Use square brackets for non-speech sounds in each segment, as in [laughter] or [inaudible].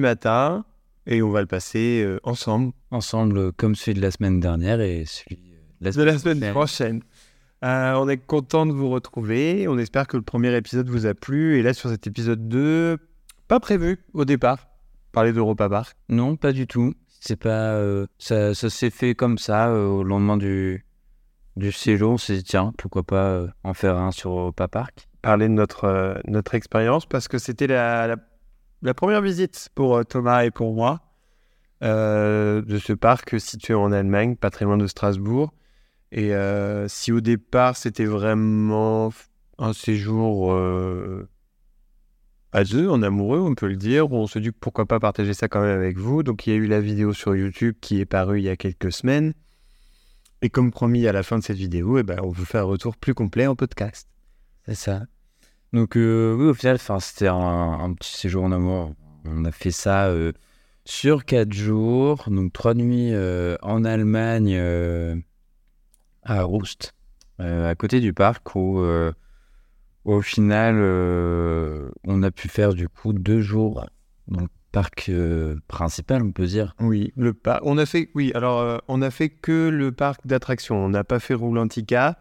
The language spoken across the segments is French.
Matin et on va le passer euh, ensemble Ensemble, comme celui de la semaine dernière et celui euh, de la de la semaine prochaine. Euh, on est content de vous retrouver, on espère que le premier épisode vous a plu et là sur cet épisode 2, pas prévu au départ, parler d'Europa Park. Non, pas du tout. C'est pas. euh, ça ça s'est fait comme ça au lendemain du, du séjour. On s'est dit, tiens, pourquoi pas en faire un sur Europa Park Parler de notre, euh, notre expérience parce que c'était la, la, la première visite pour euh, Thomas et pour moi euh, de ce parc situé en Allemagne, pas très loin de Strasbourg. Et euh, si au départ c'était vraiment un séjour à deux, en amoureux, on peut le dire, on se dit pourquoi pas partager ça quand même avec vous. Donc il y a eu la vidéo sur YouTube qui est parue il y a quelques semaines. Et comme promis à la fin de cette vidéo, eh ben, on vous fait un retour plus complet en podcast. C'est ça. Donc, euh, oui, au final, c'était un, petit séjour en amour. On a fait ça euh, sur quatre jours, donc trois nuits euh, en Allemagne, à Roust, euh, à côté du parc, où au final, on a pu faire du coup deux jours dans le parc principal, on peut dire. Oui, le parc. On a fait, oui, alors on a fait que le parc d'attractions. On n'a pas fait Roulantica.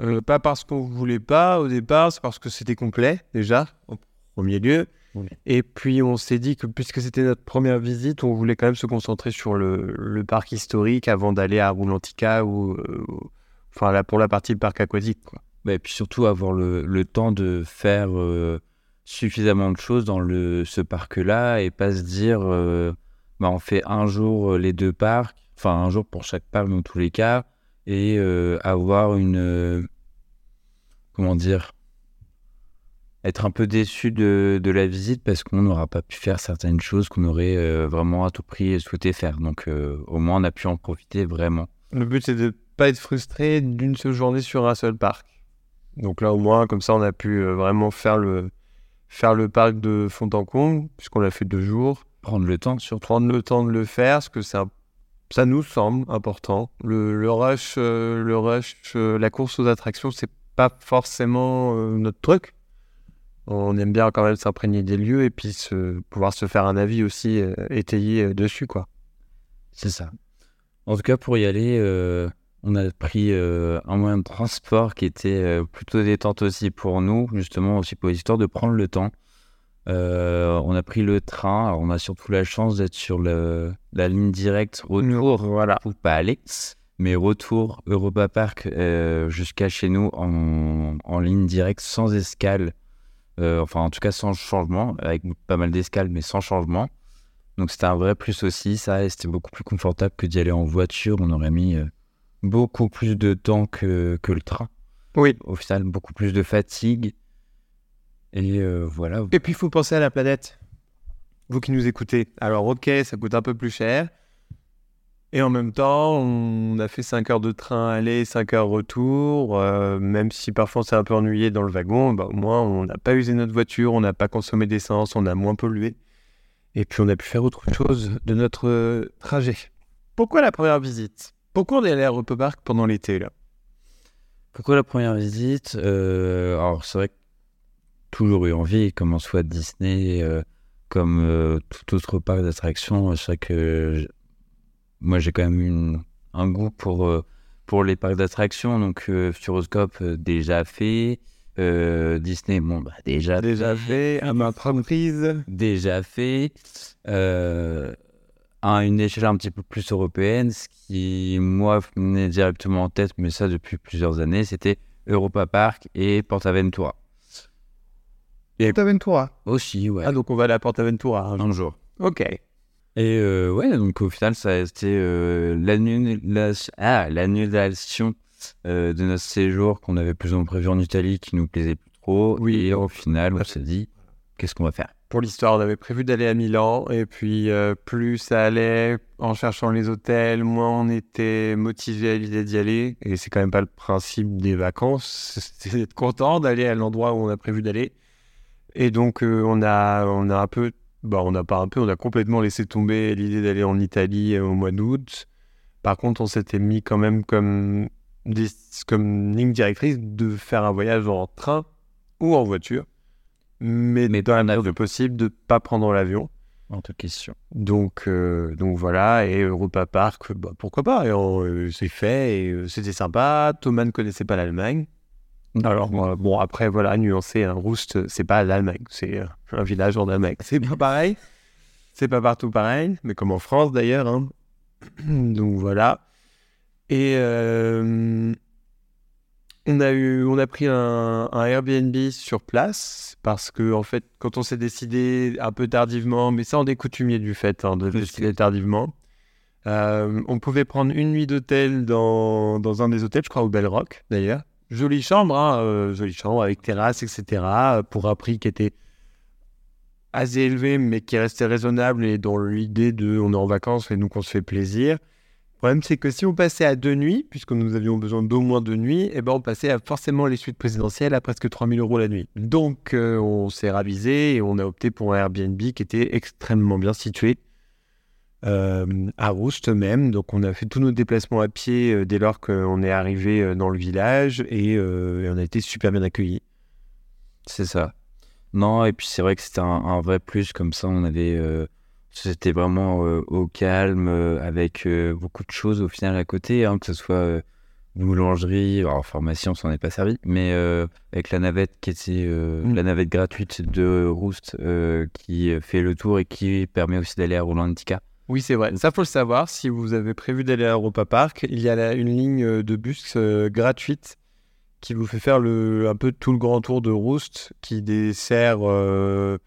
Euh, pas parce qu'on voulait pas au départ, c'est parce que c'était complet déjà, au premier lieu. Oui. Et puis on s'est dit que puisque c'était notre première visite, on voulait quand même se concentrer sur le, le parc historique avant d'aller à Roulantica ou, euh, enfin là pour la partie parc aquatique. Quoi. Bah, et puis surtout avoir le, le temps de faire euh, suffisamment de choses dans le, ce parc-là et pas se dire bah, on fait un jour les deux parcs, enfin un jour pour chaque parc dans tous les cas, et euh, avoir une. euh, comment dire Être un peu déçu de, de la visite parce qu'on n'aura pas pu faire certaines choses qu'on aurait euh, vraiment à tout prix souhaité faire. Donc euh, au moins on a pu en profiter vraiment. Le but c'est de pas être frustré d'une seule journée sur un seul parc. Donc là au moins comme ça on a pu euh, vraiment faire le faire le parc de fond en comble puisqu'on l'a fait deux jours. Prendre le temps surtout. prendre le temps de le faire, parce que c'est un- ça nous semble important. Le, rush, euh, le rush euh, la course aux attractions, c'est pas forcément euh, notre truc. On aime bien quand même s'imprégner des lieux et puis pouvoir se faire un avis aussi euh, étayé euh, dessus, quoi. C'est ça. En tout cas, pour y aller, euh, on a pris euh, un moyen de transport qui était euh, plutôt détente aussi pour nous, justement aussi pour l'histoire de prendre le temps. Euh, on a pris le train, alors on a surtout la chance d'être sur le- la ligne directe retour, Voilà. ou pas aller, mais retour Europa Park euh, jusqu'à chez nous en, en ligne directe sans escale, Euh, enfin en tout cas sans changement, avec pas mal d'escales mais sans changement. Donc c'était un vrai plus aussi, ça, et c'était beaucoup plus confortable que d'y aller en voiture. On aurait mis beaucoup plus de temps que, que le train. Oui. Au final, beaucoup plus de fatigue. Et euh, voilà. Et puis il faut penser à la planète. Vous qui nous écoutez. Alors ok, ça coûte un peu plus cher. Et en même temps, on a fait 5 heures de train aller, 5 heures retour. euh, même si parfois on s'est un peu ennuyé dans le wagon, bah, au moins on n'a pas usé notre voiture, on n'a pas consommé d'essence, on a moins pollué. Et puis on a pu faire autre chose de notre euh, trajet. Pourquoi la première visite? Pourquoi on est allé à Europa Park pendant l'été là? Pourquoi la première visite? Euh, Alors c'est vrai que toujours eu envie, comme en soit Disney, euh, comme euh, tout autre parc d'attractions. C'est vrai que moi j'ai quand même une, un goût pour, euh, pour les parcs d'attractions. Donc euh, Futuroscope euh, déjà fait. Euh, Disney, bon, bah, déjà, Déjà fait, à ma reprise. déjà fait. Euh, à une échelle un petit peu plus européenne, ce qui, moi, venait directement en tête, mais ça depuis plusieurs années, c'était Europa Park et Portaventura. Portaventura. Aussi, ouais. Ah donc on va aller à Portaventura un jour. un jour. Ok. Et euh, ouais, donc au final, ça a été euh, l'annulation ah, euh, de notre séjour qu'on avait plus ou moins prévu en Italie qui nous plaisait plus trop. Oui. Et au final, on s'est dit, qu'est-ce qu'on va faire? Pour l'histoire, on avait prévu d'aller à Milan, et puis euh, plus ça allait, en cherchant les hôtels, moins on était motivé à l'idée d'y aller. Et c'est quand même pas le principe des vacances, [laughs] c'est d'être content d'aller à l'endroit où on a prévu d'aller. Et donc euh, on a, on a un peu, bah on n'a pas un peu, on a complètement laissé tomber l'idée d'aller en Italie euh, au mois d'août. Par contre, on s'était mis quand même comme, des- comme ligne directrice de faire un voyage en train ou en voiture, mais, Mais dans la en mesure possible de pas prendre l'avion. Entre question. Donc, euh, donc voilà, et Europa Park, bah, pourquoi pas, et on, euh, c'est fait, et c'était sympa. Thomas ne connaissait pas l'Allemagne. Alors, euh, bon, après, voilà, nuancer, un Roust, c'est pas l'Allemagne, c'est euh, un village en Allemagne. C'est pas pareil, c'est pas partout pareil, mais comme en France d'ailleurs. hein. Donc voilà. Et euh, on, a eu, on a pris un, un Airbnb sur place parce que, en fait, quand on s'est décidé un peu tardivement, mais ça, on est coutumier du fait hein, de décider tardivement, euh, on pouvait prendre une nuit d'hôtel dans, dans un des hôtels, je crois au Bell Rock d'ailleurs. Jolie chambre, hein, euh, jolie chambre avec terrasse, etc. euh, Pour un prix qui était assez élevé, mais qui restait raisonnable et dans l'idée de on est en vacances et nous qu'on se fait plaisir. Le problème, c'est que si on passait à deux nuits, puisque nous avions besoin d'au moins deux nuits, eh ben, on passait à forcément les suites présidentielles à presque 3000 euros la nuit. Donc, euh, on s'est ravisé et on a opté pour un Airbnb qui était extrêmement bien situé euh, à Roust même. Donc, on a fait tous nos déplacements à pied euh, dès lors qu'on est arrivé euh, dans le village et, euh, et on a été super bien accueillis. C'est ça. Non, et puis c'est vrai que c'était un, un vrai plus, comme ça on avait. c'était vraiment au calme, avec beaucoup de choses au final à côté, hein, que ce soit boulangerie, alors pharmacie on s'en est pas servi, mais euh, avec la navette qui était euh, Mm. la navette gratuite de Roost euh, qui fait le tour et qui permet aussi d'aller à Rolandica. Oui, c'est vrai. Ça, faut le savoir. Si vous avez prévu d'aller à Europa Park, il y a là une ligne euh, de bus euh, gratuite qui vous fait faire le, un peu tout le grand tour de Roust, qui dessert euh,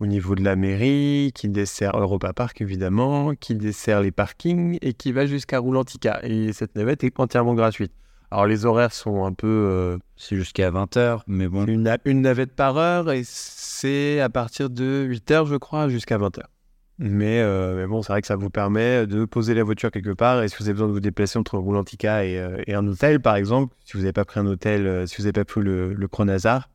au niveau de la mairie, qui dessert Europa Park évidemment, qui dessert les parkings et qui va jusqu'à Roulantica. Et cette navette est entièrement gratuite. Alors les horaires sont un peu euh, C'est jusqu'à 20h, mais bon. une, une navette par heure et c'est à partir de 8h je crois jusqu'à 20h. Mais, euh, mais bon, c'est vrai que ça vous permet de poser la voiture quelque part et si vous avez besoin de vous déplacer entre Roulantica et, euh, et un hôtel par exemple, si vous n'avez pas pris un hôtel, euh, si vous n'avez pas pris le, le Chronazar,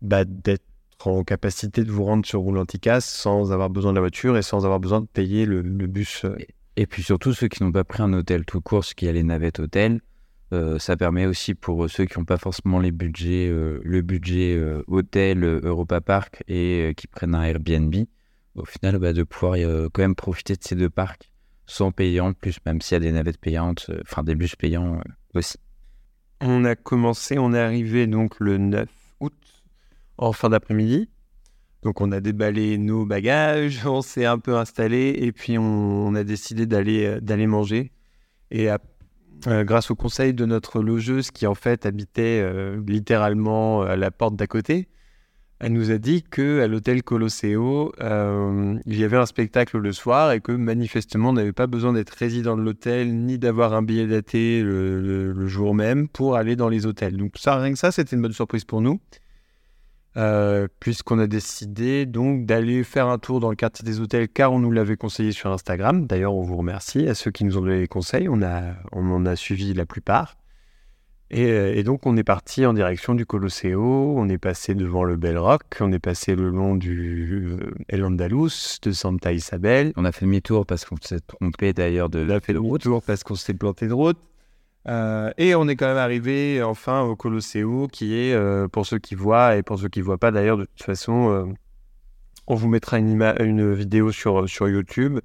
bah, d'être en capacité de vous rendre sur Roulantica sans avoir besoin de la voiture et sans avoir besoin de payer le, bus. Et puis surtout, ceux qui n'ont pas pris un hôtel tout court, ce qui a les navettes hôtel, ça permet aussi pour ceux qui n'ont pas forcément les budgets, le budget hôtel Europa Park et qui prennent un Airbnb, au final, bah, de pouvoir euh, quand même profiter de ces deux parcs sans en plus, même s'il y a des navettes payantes, euh, enfin des bus payants euh, aussi. On a commencé, on est arrivé donc le 9 août en fin d'après-midi. Donc on a déballé nos bagages, [laughs] on s'est un peu installé et puis on, a décidé d'aller d'aller manger. Et grâce au conseil de notre logeuse qui en fait habitait littéralement à la porte d'à côté, elle nous a dit que à l'hôtel Colosseo, euh, il y avait un spectacle le soir et que manifestement on n'avait pas besoin d'être résident de l'hôtel ni d'avoir un billet daté le jour même pour aller dans les hôtels. Donc ça, rien que ça, c'était une bonne surprise pour nous. Euh, puisqu'on a décidé donc d'aller faire un tour dans le quartier des hôtels car on nous l'avait conseillé sur Instagram. D'ailleurs, on vous remercie à ceux qui nous ont donné les conseils. On, a, on en a suivi la plupart. Et, euh, et donc, on est parti en direction du Colosseo. On est passé devant le Bell Rock. On est passé le long du euh, El Andalus, de Santa Isabel. On a fait demi-tour parce qu'on s'est trompé d'ailleurs de, On a fait le retour parce qu'on s'est planté de route. Euh, et on est quand même arrivé enfin au Colosseo, qui est, euh, pour ceux qui voient et pour ceux qui ne voient pas d'ailleurs, de toute façon, on vous mettra une, vidéo sur, sur YouTube.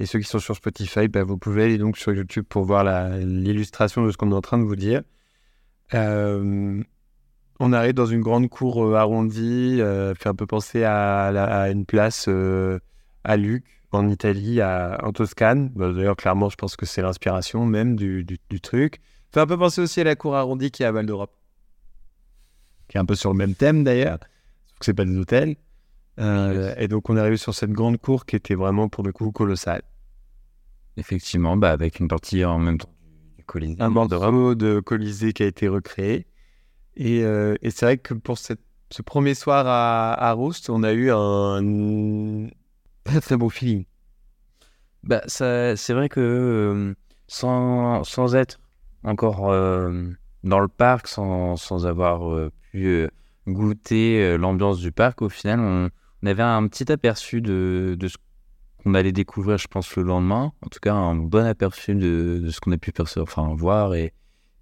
Et ceux qui sont sur Spotify, bah, vous pouvez aller donc sur YouTube pour voir l'illustration de ce qu'on est en train de vous dire. Euh, on arrive dans une grande cour euh, arrondie, euh, fait un peu penser à, une place à Luc, en Italie, à, en Toscane. Bah, D'ailleurs, clairement, je pense que c'est l'inspiration même du, du- du truc. Fait un peu penser aussi à la cour arrondie qui est à Val d'Europe, qui est un peu sur le même thème d'ailleurs, sauf que c'est pas des hôtels. Euh, et donc, on est arrivé sur cette grande cour qui était vraiment pour le coup colossale. Effectivement, bah, avec une partie en même temps Colisée. un morceau de Colisée qui a été recréé. Et, euh, et c'est vrai que pour cette ce premier soir à, à Roust, on a eu un très très beau feeling. Bah, ça, c'est vrai que euh, sans, sans être encore euh, dans le parc, sans, sans avoir euh, pu euh, goûter l'ambiance du parc, au final, on, on avait un petit aperçu de, de ce qu'on allait découvrir, je pense, le lendemain. En tout cas, un bon aperçu de, ce qu'on a pu enfin, voir et,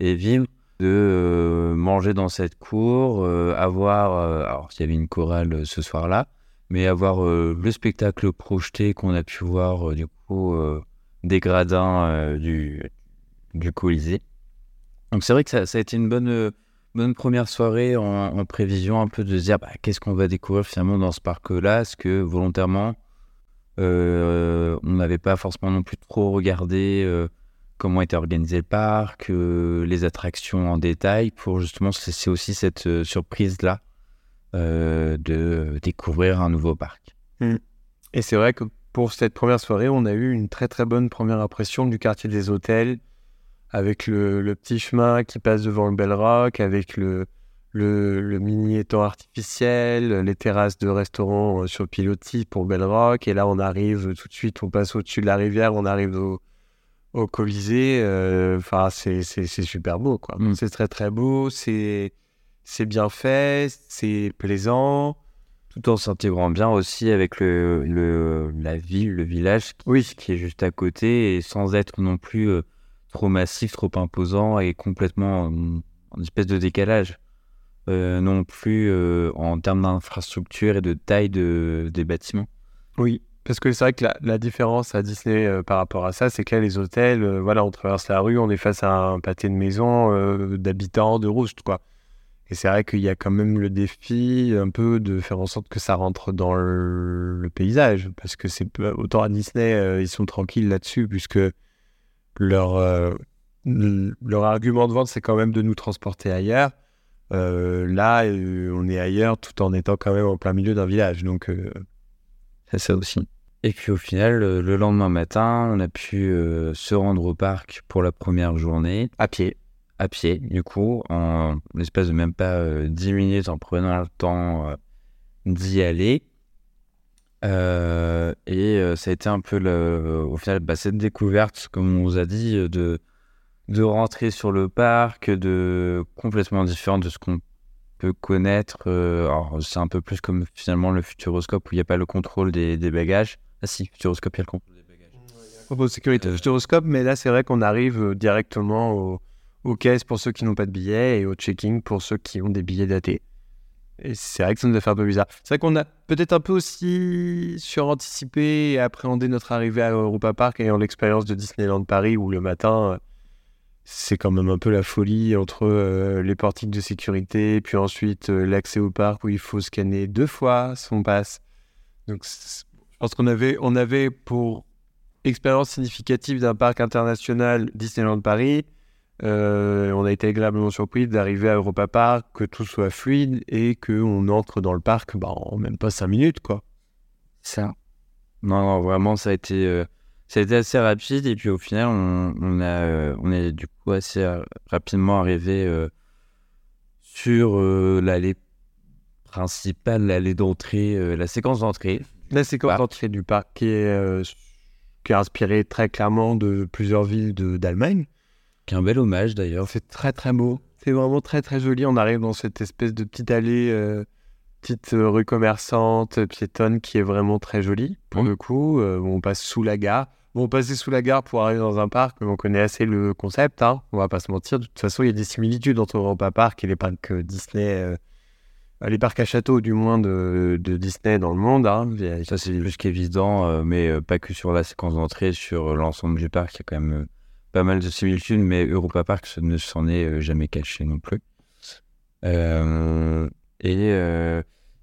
vivre. De euh, manger dans cette cour, euh, avoir. euh, alors, il y avait une chorale ce soir-là, mais avoir le spectacle projeté qu'on a pu voir, du coup, des gradins du, du Colisée. Donc, c'est vrai que ça, a été une bonne, bonne première soirée en, prévision un peu de se dire bah, qu'est-ce qu'on va découvrir finalement dans ce parc-là? Est-ce que volontairement, on n'avait pas forcément non plus trop regardé euh, comment était organisé le parc, euh, les attractions en détail, pour justement c'est aussi cette euh, surprise-là euh, de découvrir un nouveau parc. Et c'est vrai que pour cette première soirée, on a eu une très très bonne première impression du quartier des hôtels, avec le, le petit chemin qui passe devant le Bell Rock, avec le, le, le mini étang artificiel, les terrasses de restaurants euh, sur pilotis pour Bell Rock. Et là, on arrive tout de suite, on passe au-dessus de la rivière, on arrive au, au Colisée. euh, Enfin, c'est c'est- super beau, quoi. Mm. C'est très très beau, c'est bien fait, c'est plaisant. Tout en s'intégrant bien aussi avec le, le, la ville, le village Oui, qui est juste à côté et sans être non plus euh, trop massif, trop imposant et complètement euh, en espèce de décalage. Euh, non plus euh, en termes d'infrastructure et de taille de, des bâtiments. Oui, parce que c'est vrai que la, différence à Disney euh, par rapport à ça, c'est que là, les hôtels, voilà, on traverse la rue, on est face à un pâté de maison euh, d'habitants de Rouste, quoi. Et c'est vrai qu'il y a quand même le défi un peu de faire en sorte que ça rentre dans le, le paysage, parce que c'est autant à Disney, ils sont tranquilles là-dessus, puisque leur, leur argument de vente, c'est quand même de nous transporter ailleurs. Euh, là, euh, on est ailleurs tout en étant quand même en plein milieu d'un village, donc euh, C'est ça aussi. Et puis au final, le lendemain matin, on a pu euh, se rendre au parc pour la première journée à pied. à pied, du coup, en l'espace de même pas euh, 10 minutes en prenant le temps euh, d'y aller. Et ça a été un peu le, au final bah, cette découverte, comme on vous a dit, de, de rentrer sur le parc, de complètement différent de ce qu'on peut connaître. euh, alors, c'est un peu plus comme finalement le Futuroscope où il n'y a pas le contrôle des, des bagages. Ah si, Futuroscope, il y a le contrôle des bagages. propos de sécurité Euh, Futuroscope, mais là, c'est vrai qu'on arrive euh, directement au, aux caisses pour ceux qui n'ont pas de billets et au checking pour ceux qui ont des billets datés. Et c'est vrai que ça nous a fait un peu bizarre. C'est vrai qu'on a peut-être un peu aussi suranticipé et appréhendé notre arrivée à Europa Park ayant l'expérience de Disneyland Paris où le matin, c'est quand même un peu la folie entre euh, les portiques de sécurité, puis ensuite euh, l'accès au parc où il faut scanner deux fois son passe. Donc, je pense qu'on avait, on avait pour expérience significative d'un parc international Disneyland Paris. Euh, on a été agréablement surpris d'arriver à Europa Park, que tout soit fluide et qu'on entre dans le parc bah, en même pas 5 minutes. quoi. Ça. Non, vraiment, ça a été, ça a été assez rapide. Et puis au final, on, on a, euh, on est du coup assez euh, rapidement arrivé euh, sur l'allée principale, l'allée d'entrée, la séquence d'entrée. La séquence Parc. d'entrée du parc qui est, qui est inspirée très clairement de plusieurs villes d'Allemagne. Qui est un bel hommage d'ailleurs. C'est très très beau. C'est vraiment très très joli. On arrive dans cette espèce de petite allée, euh, petite rue commerçante, piétonne qui est vraiment très jolie pour Mhm. le coup. Euh, on passe sous la gare. Bon, passer sous la gare pour arriver dans un parc, on connaît assez le concept. Hein. On va pas se mentir. De toute façon, il y a des similitudes entre Europa Park et les parcs euh, Disney, euh, les parcs à château du moins de, Disney dans le monde. Hein. Ça, c'est plus qu'évident, euh, mais pas que sur la séquence d'entrée, sur l'ensemble du parc. Il y a quand même pas mal de similitudes, mais Europa Park ne s'en est jamais caché non plus. Et,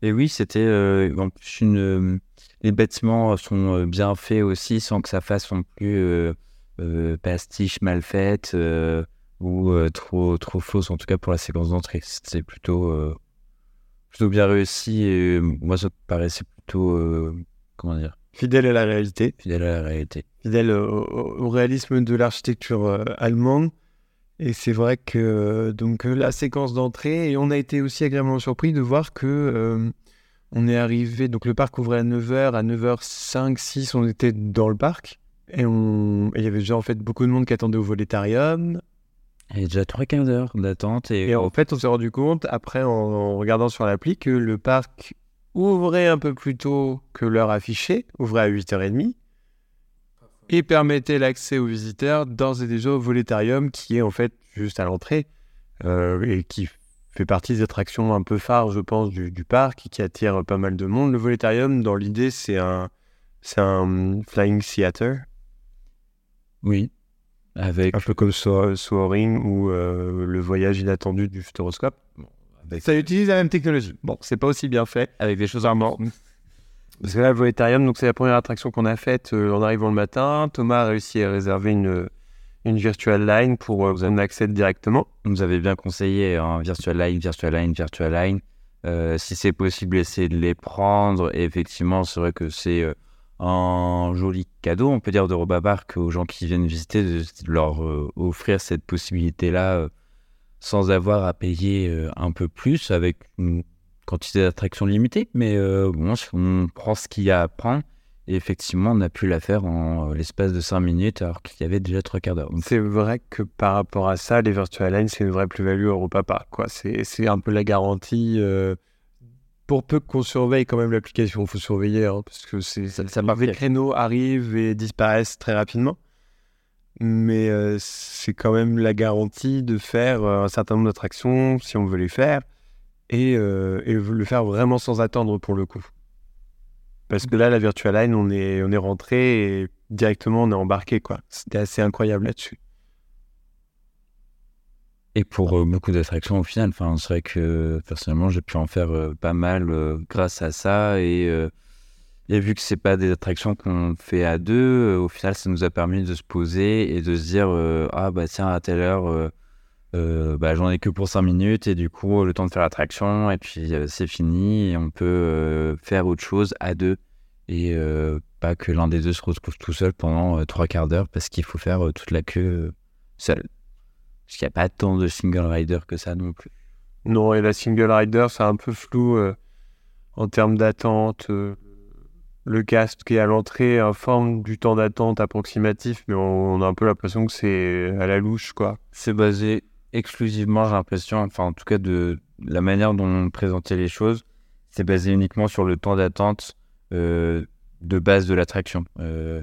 et oui, c'était euh, en plus une. euh, les bâtiments sont euh, bien faits aussi, sans que ça fasse non plus euh, euh, pastiche mal faite euh, ou euh, trop, trop fausse, en tout cas pour la séquence d'entrée. C'était plutôt, euh, plutôt bien réussi et euh, moi, ça me paraissait plutôt. euh, comment dire? Fidèle à la réalité. Fidèle à la réalité. fidèle au, au- au réalisme de l'architecture euh, allemande. Et c'est vrai que donc la séquence d'entrée, et on a été aussi agréablement surpris de voir que euh, on est arrivé, donc le parc ouvrait à 9h, à 9h05, 6, on était dans le parc. Et on- il y avait déjà en fait beaucoup de monde qui attendait au volétarium. Il y a déjà trois quarts d'heure d'attente et, Et en fait, on s'est rendu compte, après, en, en regardant sur l'appli, que le parc ouvrait un peu plus tôt que l'heure affichée, ouvrait à 8h30, et permettait l'accès aux visiteurs d'ores et déjà au volétarium, qui est en fait juste à l'entrée, euh, et qui fait partie des attractions un peu phares, je pense, du, du parc, et qui attire pas mal de monde. Le volétarium, dans l'idée, c'est un, c'est un flying theater, oui, avec un peu comme So- Soaring ou euh, le voyage inattendu du futuroscope. avec, Ça utilise la même technologie. Bon, c'est pas aussi bien fait. avec des choses Vraiment. Parce que là, le donc c'est la première attraction qu'on a faite euh, en arrivant le matin. Thomas a réussi à réserver une, une virtual line pour euh, qu'on accède directement. Nous avait bien conseillé hein, Virtual Line, Virtual Line, Virtual Line. Euh, si c'est possible, essayer de les prendre. Et effectivement, c'est vrai que c'est euh, un joli cadeau, on peut dire, de Roba Park aux gens qui viennent visiter, de leur offrir cette possibilité-là sans avoir à payer un peu plus avec une quantité d'attractions limitée. Mais euh, bon, on prend ce qu'il y a à prendre. Et effectivement, on a pu la faire en euh, l'espace de 5 minutes alors qu'il y avait déjà trois quarts d'heure. C'est vrai que par rapport à ça, les virtual lines, c'est une vraie plus-value Europa Park. Quoi. C'est, c'est un peu la garantie. euh, pour peu qu'on surveille quand même l'application, il faut surveiller, hein, parce que c'est, ça, les créneaux arrivent et disparaissent très rapidement. Mais euh, c'est quand même la garantie de faire un certain nombre d'attractions, si on veut les faire, et, euh, et le faire vraiment sans attendre pour le coup. Parce que là, la Virtual Line, on est, on est rentré et directement on est embarqué. quoi. C'était assez incroyable là-dessus. Et pour euh, beaucoup d'attractions au final, enfin, c'est vrai que personnellement j'ai pu en faire euh, pas mal grâce à ça et, et vu que c'est pas des attractions qu'on fait à deux, au final ça nous a permis de se poser et de se dire ah bah tiens à telle heure euh, bah, j'en ai que pour 5 minutes et du coup le temps de faire l'attraction et puis euh, c'est fini et on peut euh, faire autre chose à deux et pas que l'un des deux se retrouve tout seul pendant euh, trois quarts d'heure parce qu'il faut faire toute la queue seul. Parce qu'il n'y a pas tant de single rider que ça non plus. Non, et la single rider, c'est un peu flou en termes d'attente. le cast qui est à l'entrée informe du temps d'attente approximatif, mais on, on a un peu l'impression que c'est à la louche, quoi. C'est basé exclusivement, j'ai l'impression, enfin en tout cas de la manière dont on présentait les choses, c'est basé uniquement sur le temps d'attente euh, de base de l'attraction. Euh,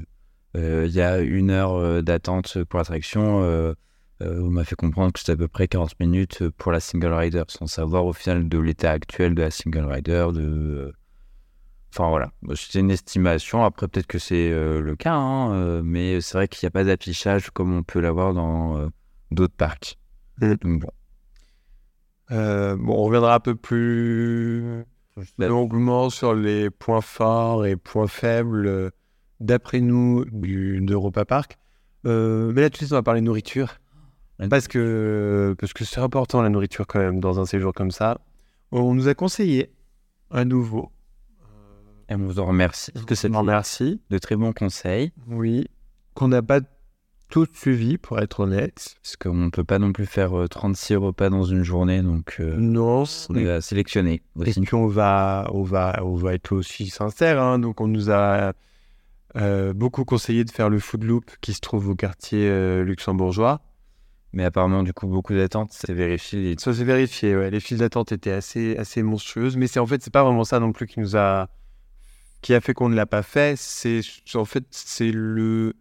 euh, Il y a une heure d'attente pour l'attraction. on m'a fait comprendre que c'était à peu près 40 minutes pour la single rider, sans savoir au final de l'état actuel de la single rider, de... Enfin voilà, c'était une estimation. Après, peut-être que c'est le cas, hein, mais c'est vrai qu'il n'y a pas d'affichage comme on peut l'avoir dans d'autres parcs. Euh, bon, on reviendra un peu plus longuement sur les points forts et points faibles, euh, d'après nous, d'Europa Park. Euh, mais là, tout de suite, on va parler nourriture. Parce que parce que c'est important, la nourriture, quand même, dans un séjour comme ça. On nous a conseillé, à nouveau, Et on vous en remercie cette Non, merci. de très bons conseils. Oui. Qu'on n'a pas tout suivi, pour être honnête. Parce qu'on ne peut pas non plus faire euh, 36 repas dans une journée, donc euh, Non, on est à sélectionner Et puis on va, on va, on va être aussi sincère. hein. Donc on nous a euh, beaucoup conseillé de faire le Food Loop qui se trouve au quartier euh, luxembourgeois. Mais apparemment, du coup, beaucoup d'attentes, c'est vérifié. Ça s'est vérifié. Ouais. Les files d'attente étaient assez, assez monstrueuses, mais c'est en fait c'est pas vraiment ça non plus qui nous a, qui a fait qu'on ne l'a pas fait. C'est en fait c'est le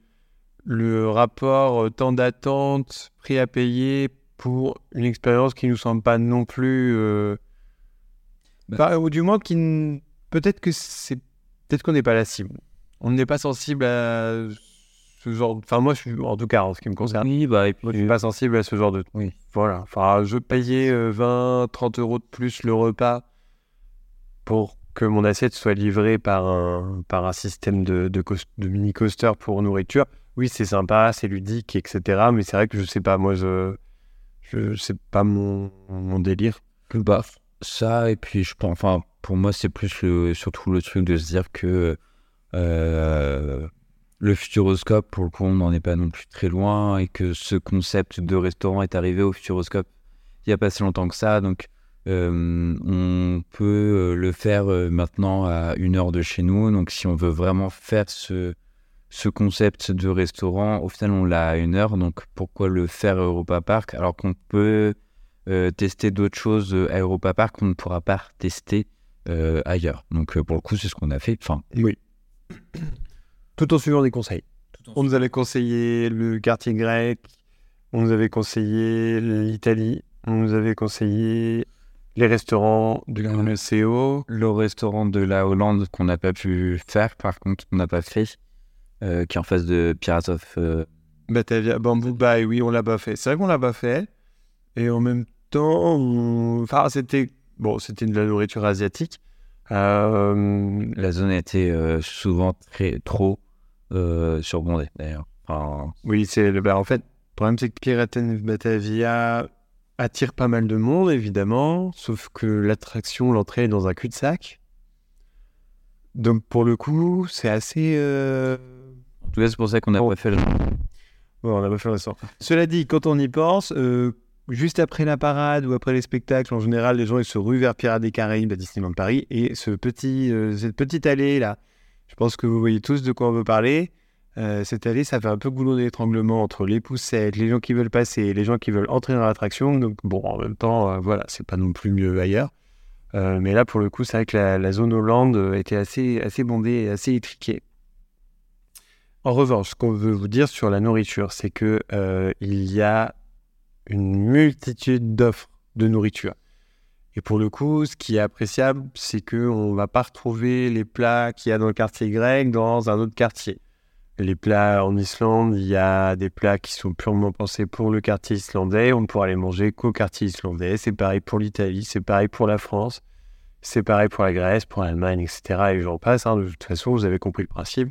le rapport euh, temps d'attente, prix à payer pour une expérience qui nous semble pas non plus, euh, Bah. ou du moins qui n- peut-être que c'est peut-être qu'on n'est pas la cible. On n'est pas sensible à ce genre. Enfin moi je suis en tout cas en ce qui me concerne. Oui, bah, et Moi, je suis pas sensible à ce genre de Oui. Voilà. Enfin, je payais euh, 20, 30 euros de plus le repas pour que mon assiette soit livrée par un, par un système de, de, cos- de mini coaster pour nourriture. Oui, c'est sympa, c'est ludique, etc. Mais c'est vrai que je sais pas, moi, je, je c'est pas mon, mon délire. bah, ça, et puis je pense, enfin, pour moi, c'est plus le, surtout le truc de se dire que euh, le futuroscope, pour le coup, on n'en est pas non plus très loin et que ce concept de restaurant est arrivé au futuroscope il n'y a pas si longtemps que ça. Donc, euh, on peut le faire euh, maintenant à une heure de chez nous. Donc, si on veut vraiment faire ce, ce concept de restaurant, au final, on l'a à une heure. Donc, pourquoi le faire à Europa Park alors qu'on peut euh, tester d'autres choses à Europa Park qu'on ne pourra pas tester ailleurs. Donc, pour le coup, c'est ce qu'on a fait. Enfin, Oui. Tout en suivant des conseils. On nous avait conseillé le quartier grec, on nous avait conseillé l'Italie, on nous avait conseillé les restaurants de la MCO. le restaurant de la Hollande qu'on n'a pas pu faire, par contre, on n'a pas fait, euh, qui est en face de Pirates of. euh, Batavia, Bamboo Bay, oui, on l'a pas fait. C'est vrai qu'on l'a pas fait. Et en même temps, on- enfin, c'était bon, c'était de la nourriture asiatique. Euh, la zone était souvent très trop surbondée, d'ailleurs. Enfin, oui, c'est le- bah, en fait, le problème c'est que Piraten Batavia attire pas mal de monde, évidemment, sauf que l'attraction, l'entrée est dans un cul-de-sac. Donc pour le coup, c'est assez. euh, tout cas, c'est pour ça qu'on n'a Bon. pas fait le. Ouais, on n'a pas fait le sort. Cela dit, quand on y pense, euh, juste après la parade ou après les spectacles, en général, les gens ils se ruent vers Pirates des Caraïbes à Disneyland Paris. Et ce petit, euh, cette petite allée là, je pense que vous voyez tous de quoi on veut parler. Euh, cette allée, ça fait un peu goulot d'étranglement entre les poussettes, les gens qui veulent passer, les gens qui veulent entrer dans l'attraction. Donc bon, en même temps, voilà, c'est pas non plus mieux ailleurs. Mais là, pour le coup, c'est vrai que la, la zone Hollande était assez, assez bondée et assez étriquée. En revanche, ce qu'on veut vous dire sur la nourriture, c'est que euh, il y a une multitude d'offres de nourriture. Et pour le coup, ce qui est appréciable, c'est que on va pas retrouver les plats qu'il y a dans le quartier grec dans un autre quartier. Les plats en Islande, il y a des plats qui sont purement pensés pour le quartier islandais. On ne pourra les manger qu'au quartier islandais. C'est pareil pour l'Italie, c'est pareil pour la France, c'est pareil pour la Grèce, pour l'Allemagne, etc. Et j'en passe. hein. De toute façon, vous avez compris le principe.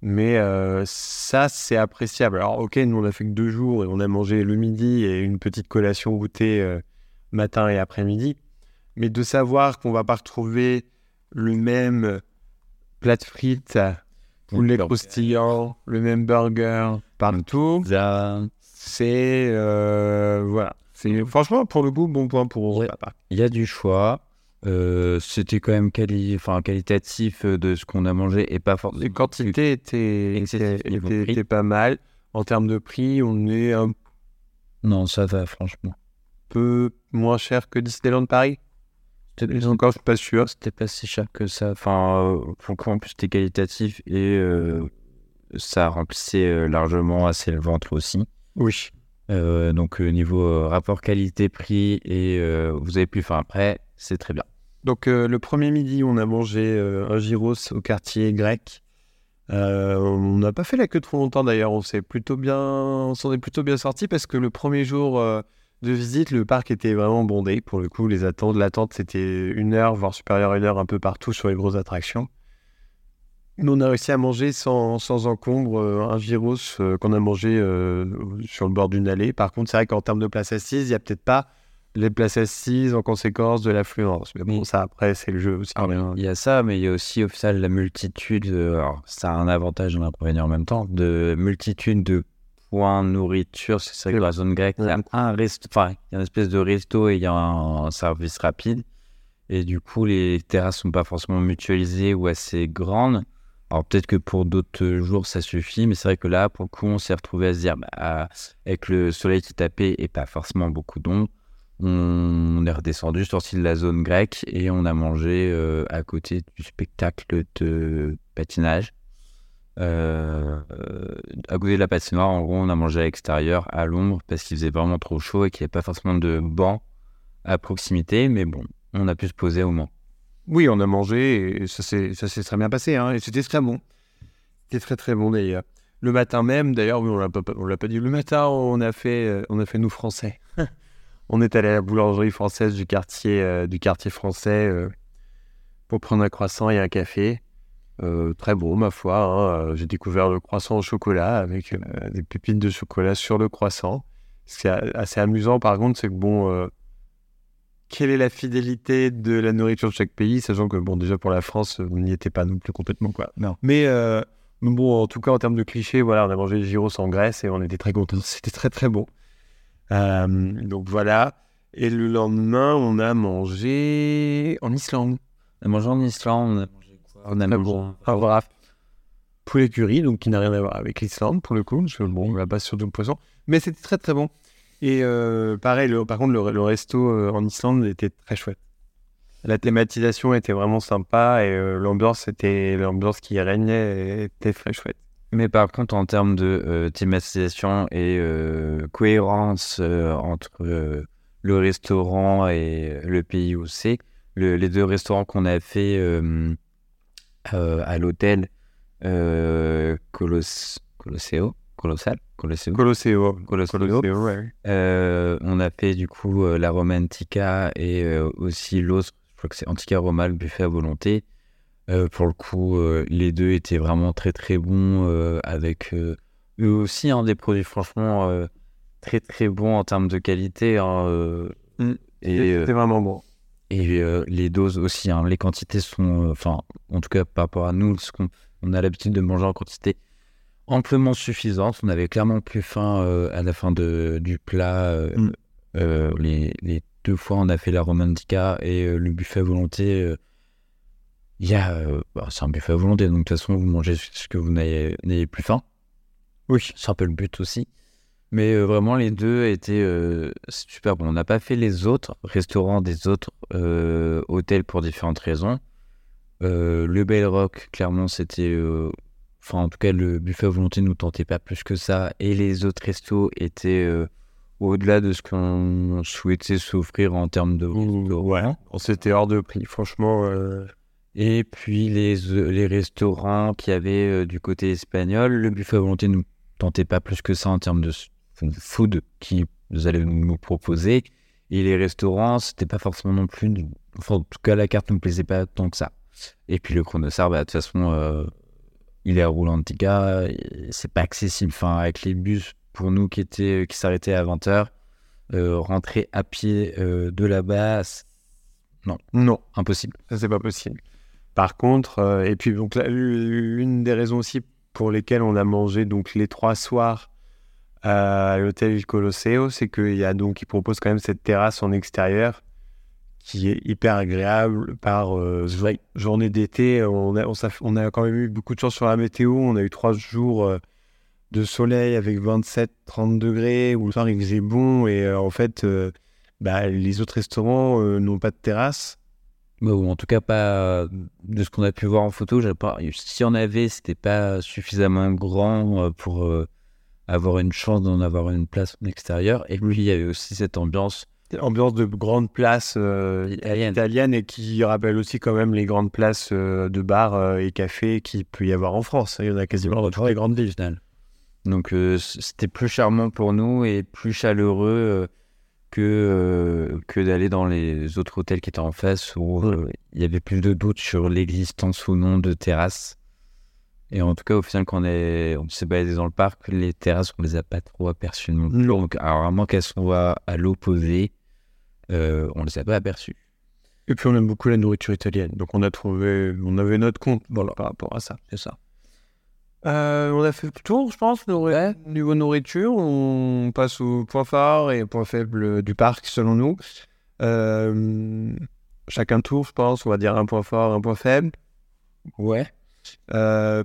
Mais euh, ça, c'est appréciable. Alors, ok, nous, on a fait que deux jours et on a mangé le midi et une petite collation goûtée euh, matin et après-midi. Mais de savoir qu'on va pas retrouver le même plat de frites, poulet croustillant, le même burger partout, c'est... euh, voilà. C'est, franchement, pour le coup, bon point pour. Il y a du choix. Euh, C'était quand même quali... enfin, qualitatif euh, de ce qu'on a mangé et pas forcément. Les quantités étaient, Excessif étaient, étaient- prix. étaient pas mal. En termes de prix, on est un Non, ça va, franchement. peu moins cher que Disneyland Paris. C'était Encore, je suis pas sûr. c'était pas si cher que ça. Enfin, euh, pour en plus, c'était qualitatif et euh, ça remplissait largement assez le ventre aussi. Oui. Donc, niveau rapport qualité-prix, et vous avez pu, enfin, après, c'est très bien. Donc, euh, le premier midi, on a mangé euh, un gyros au quartier grec. Euh, on n'a pas fait la queue trop longtemps d'ailleurs. On plutôt bien, s'en est plutôt bien sorti parce que le premier jour de visite, le parc était vraiment bondé. Pour le coup, les attentes, l'attente c'était une heure, voire supérieure à une heure un peu partout sur les grosses attractions. Nous, on a réussi à manger sans, sans encombre un gyros qu'on a mangé sur le bord d'une allée. Par contre, c'est vrai qu'en termes de places assises, il n'y a peut-être pas les places assises en conséquence de l'affluence. Mais bon, Oui. ça après, c'est le jeu aussi. Alors, hein. il y a ça, mais il y a aussi au final la multitude, alors ça a un avantage et un inconvénient en même temps, de multitude de points nourriture. C'est ça que la zone grecque, il y a un resto, enfin, il y a une espèce de resto et il y a un, service rapide. Et du coup, les terrasses sont pas forcément mutualisées ou assez grandes. Alors peut-être que pour d'autres jours, ça suffit, mais c'est vrai que là, pour le coup, on s'est retrouvé à se dire, bah, avec le soleil qui tapait et pas forcément beaucoup d'ombre, on est redescendu, sorti de la zone grecque et on a mangé euh, à côté du spectacle de patinage. Euh, à côté de la patinoire, en gros, on a mangé à l'extérieur, à l'ombre, parce qu'il faisait vraiment trop chaud et qu'il n'y avait pas forcément de banc à proximité, mais bon, on a pu se poser au moins. Oui, on a mangé et ça s'est très bien passé. hein, et c'était très bon. C'était très très bon d'ailleurs. Le matin même, d'ailleurs, oui, on l'a pas, on l'a pas dit. Le matin, on a fait, euh, on a fait nous français. [laughs] on est allé à la boulangerie française du quartier, euh, du quartier français euh, pour prendre un croissant et un café. Euh, très bon, ma foi. hein, J'ai découvert le croissant au chocolat avec des pépites de chocolat sur le croissant. Ce qui est assez amusant, par contre, c'est que bon, quelle est la fidélité de la nourriture de chaque pays, sachant que, bon, déjà pour la France, on n'y était pas non plus complètement, quoi. Non. Mais Mais bon, en tout cas, en termes de clichés, voilà, on a mangé des gyros en Grèce et on était très contents. [laughs] C'était très très bon. Euh, donc voilà. Et le lendemain, on a mangé en Islande. On a mangé en Islande, on a mangé quoi? On a Très mangé bon. Voilà. Poulet curry, donc qui n'a rien à voir avec l'Islande pour le coup. Que bon, on la base sur du poisson. Mais c'était très très bon. Et euh, pareil, le- par contre, le, le resto euh, en Islande était très chouette. La thématisation était vraiment sympa et euh, l'ambiance était l'ambiance qui régnait était très chouette. Mais par contre, en termes de euh, thématisation et euh, cohérence euh, entre euh, le restaurant et le pays où c'est, le- les deux restaurants qu'on a fait euh, euh, à l'hôtel euh, Colos- Colosseo, Colossal, Colosseo, Colosseo. Colosseo. Colosseo, ouais. Euh, on a fait du coup euh, la Romantica et euh, aussi l'autre, je crois que c'est Antica Roma, le buffet à volonté. Euh, pour le coup, euh, les deux étaient vraiment très très bons euh, avec eux aussi hein, des produits franchement très très bons en termes de qualité. hein, Mm. et C'était vraiment bon. et les doses aussi, hein, les quantités sont, enfin, en tout cas par rapport à nous, ce qu'on on a l'habitude de manger en quantité amplement suffisante. On avait clairement plus faim à la fin de, du plat. Mm. les, les deux fois, on a fait la romantica et le buffet à volonté. Il y a, euh, bah, c'est un buffet à volonté, donc de toute façon, vous mangez ce que vous n'ayez plus faim. Oui. C'est un peu le but aussi. Mais euh, vraiment, les deux étaient euh, super bons. On n'a pas fait les autres restaurants des autres euh, hôtels pour différentes raisons. Le Bell Rock, clairement, c'était. Enfin, en tout cas, le buffet à volonté nous tentait pas plus que ça. Et les autres restos étaient au-delà de ce qu'on souhaitait s'offrir en termes de. Ouais. On s'était hors de prix, franchement. euh, Et puis les, euh, les restaurants qu'il y avait euh, du côté espagnol, le buffet à volonté nous tentait pas plus que ça en termes de food qui vous allez nous proposer. Et les restaurants, c'était pas forcément non plus. Enfin, en tout cas, la carte ne me plaisait pas tant que ça. Et puis le chronosar, bah, de toute façon, euh, il est à Roulantica, c'est pas accessible. Enfin, avec les bus pour nous qui étaient qui s'arrêtaient à 20h, rentrer à pied euh, de là-bas, c'est Non, impossible. ça c'est pas possible. Par contre, euh, et puis donc là, l'une des raisons aussi pour lesquelles on a mangé donc les trois soirs à l'hôtel Colosseo, c'est qu'il y a donc, il propose quand même cette terrasse en extérieur qui est hyper agréable par euh, jo- journée d'été. On a, on, s'est- on a quand même eu beaucoup de chance sur la météo. On a eu trois jours euh, de soleil avec 27-30 degrés où le soir il faisait bon et euh, en fait, euh, bah, les autres restaurants euh, n'ont pas de terrasse. Ou en tout cas pas euh, de ce qu'on a pu voir en photo. Pas, si on avait, c'était pas suffisamment grand euh, pour euh, avoir une chance d'en avoir une place en extérieur. Et puis il y avait aussi cette ambiance. ambiance de grande place euh, Italienne. italienne et qui rappelle aussi quand même les grandes places euh, de bars euh, et cafés qu'il peut y avoir en France. Il y en a quasiment dans toutes les grandes villes. Donc c'était plus charmant pour nous et plus chaleureux que, euh, que d'aller dans les autres hôtels qui étaient en face où euh, il y avait plus de doutes sur l'existence ou non de terrasses. Et en tout cas, au final, quand on, est, on s'est baladé dans le parc, les terrasses, on les a pas trop aperçues non. Donc, alors, à moins qu'elles soient à l'opposé, euh, on les a pas aperçues. Et puis on aime beaucoup la nourriture italienne. Donc on a trouvé, on avait notre compte voilà, par rapport à ça. C'est ça. Euh, on a fait le tour, je pense, nourri- niveau nourriture. On passe au point phare et point faible du parc, selon nous. Euh, chacun tour, je pense. On va dire un point fort, un point faible. Ouais. Euh,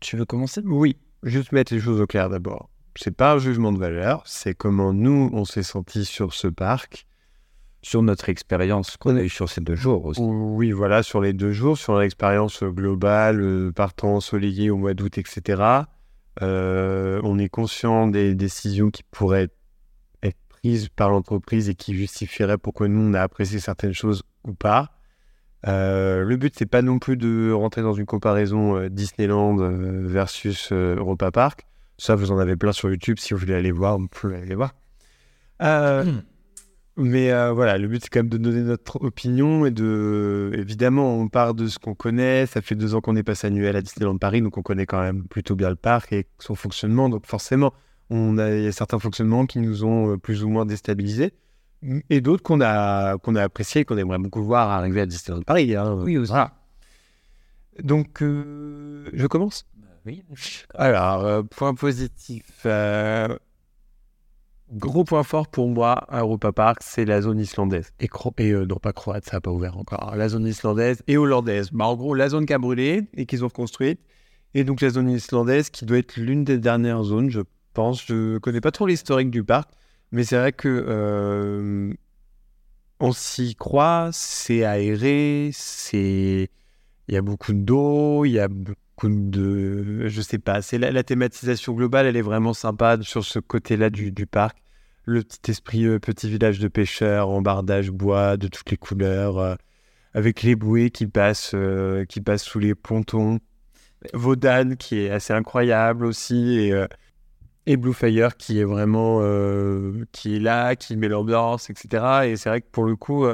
Tu veux commencer? oui, juste mettre les choses au clair d'abord. C'est pas un jugement de valeur, c'est comment nous, on s'est senti sur ce parc. Sur notre expérience qu'on a eue sur ces deux jours aussi. Oui, voilà, sur les deux jours, sur l'expérience globale, euh, partant ensoleillé au mois d'août, etc. Euh, on est conscient des décisions qui pourraient être prises par l'entreprise et qui justifieraient pourquoi nous, on a apprécié certaines choses ou pas. Euh, le but, c'est pas non plus de rentrer dans une comparaison euh, Disneyland euh, versus euh, Europa Park. Ça, vous en avez plein sur YouTube. Si vous voulez aller voir, vous pouvez aller voir. Euh, mais euh, voilà, le but c'est quand même de donner notre opinion et de. Évidemment, on part de ce qu'on connaît. Ça fait deux ans qu'on est passé annuel à Disneyland Paris, donc on connaît quand même plutôt bien le parc et son fonctionnement. Donc forcément, on a, il y a certains fonctionnements qui nous ont euh, plus ou moins déstabilisés et d'autres qu'on a, qu'on a appréciés et qu'on aimerait beaucoup voir arriver à Disneyland Paris. hein. Oui, aussi. Voilà. Donc, euh, je commence? Oui. Alors, euh, point positif. Gros point fort pour moi à Europa Park, c'est la zone islandaise. Et, cro- euh, non, pas croate, ça n'a pas ouvert encore. La zone islandaise et hollandaise. Bah, en gros, la zone qui a brûlé et qu'ils ont construite. Et donc la zone islandaise qui doit être l'une des dernières zones, je pense. Je connais pas trop l'historique du parc, mais c'est vrai que euh, on s'y croit, c'est aéré, il y a beaucoup d'eau, il y a beaucoup de je sais pas, c'est la, thématisation globale, elle est vraiment sympa sur ce côté-là du parc. Le petit esprit euh, petit village de pêcheurs, en bardage bois de toutes les couleurs, euh, avec les bouées qui passent, euh, qui passent sous les pontons. Vaudan qui est assez incroyable aussi et, et Blue Fire qui est vraiment qui est là, qui met l'ambiance, etc. Et c'est vrai que pour le coup,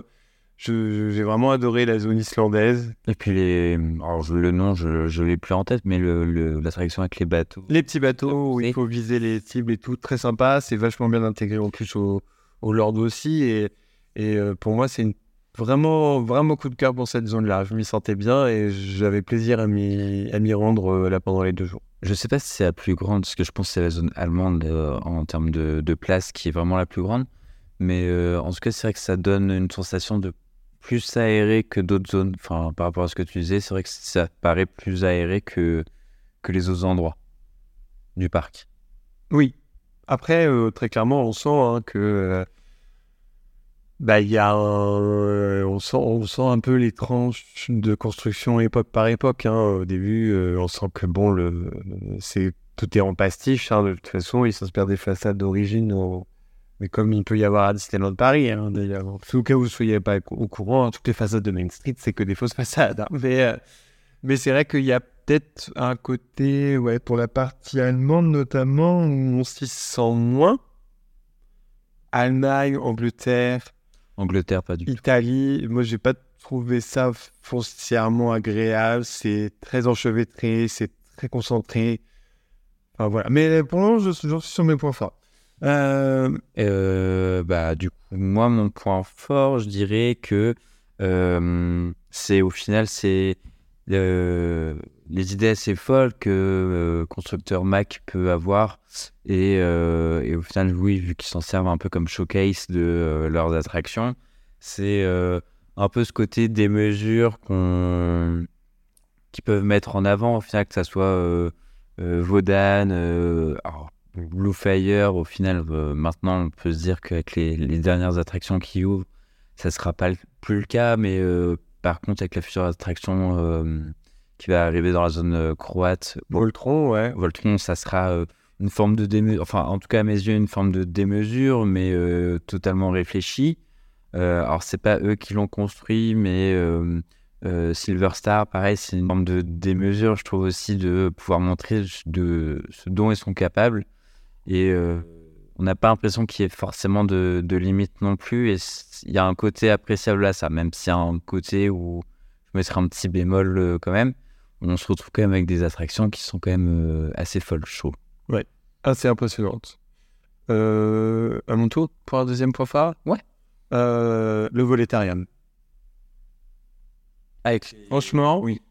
j'ai vraiment adoré la zone islandaise. Et puis les, alors je- le nom, je, je l'ai plus en tête, mais le, le- l'attraction avec les bateaux. Les petits bateaux où il faut viser les cibles et tout, très sympa. C'est vachement bien intégré en plus au, au Lord aussi. Et, et euh, pour moi, c'est vraiment, vraiment coup de cœur pour cette zone-là. Je m'y sentais bien et j'avais plaisir à m'y rendre euh, là pendant les deux jours. Je sais pas si c'est la plus grande, parce que je pense que c'est la zone allemande euh, en termes de, de place qui est vraiment la plus grande. Mais euh, en tout cas, c'est vrai que ça donne une sensation de plus aéré que d'autres zones. Enfin, par rapport à ce que tu disais, c'est vrai que ça paraît plus aéré que, que les autres endroits du parc. Oui. Après, euh, très clairement, on sent hein, que euh, bah il y a euh, on sent on sent un peu les tranches de construction époque par époque. hein. Au début, euh, on sent que bon le c'est tout est en pastiche. hein, de toute façon, ils s'inspirent des façades d'origine. Mais comme il peut y avoir à Disneyland Paris, hein, d'ailleurs, en tout cas où vous ne soyez pas au courant, hein, toutes les façades de Main Street, c'est que des fausses façades. hein. Mais, euh, mais c'est vrai qu'il y a peut-être un côté, ouais, pour la partie allemande notamment, où on s'y sent moins. Allemagne, Angleterre, Angleterre, pas du tout. Italie, moi j'ai pas trouvé ça foncièrement agréable. C'est très enchevêtré, c'est très concentré. Enfin voilà. Mais pour le moment, je, suis sur mes points forts. Euh, Euh, bah, du coup, moi, mon point fort, je dirais que euh, c'est au final, c'est euh, les idées assez folles que constructeur Mac peut avoir. Et, au final, oui, vu qu'ils s'en servent un peu comme showcase de leurs attractions, c'est un peu ce côté des mesures qu'on qu'ils peuvent mettre en avant, au final, que ça soit Vaudan, alors, Blue Fire, au final, euh, maintenant, on peut se dire qu'avec les, les dernières attractions qui ouvrent, ça sera pas le- plus le cas, mais euh, par contre, avec la future attraction euh, qui va arriver dans la zone croate, Voltron, ouais. Voltron, ça sera une forme de démesure, enfin, en tout cas, à mes yeux, une forme de démesure, mais totalement réfléchie. Alors, c'est pas eux qui l'ont construit, mais euh, Silver Star, pareil, c'est une forme de démesure, je trouve aussi, de pouvoir montrer de ce dont ils sont capables. Et euh, on n'a pas l'impression qu'il y ait forcément de, de limites non plus. Et il y a un côté appréciable à ça, même s'il y a un côté où je mettrais un petit bémol euh, quand même. On se retrouve quand même avec des attractions qui sont quand même euh, assez folles, je trouve. Assez impressionnante. Euh, à mon tour, pour un deuxième point phare? Ouais. Euh, le volétarium. Avec Franchement, Oui.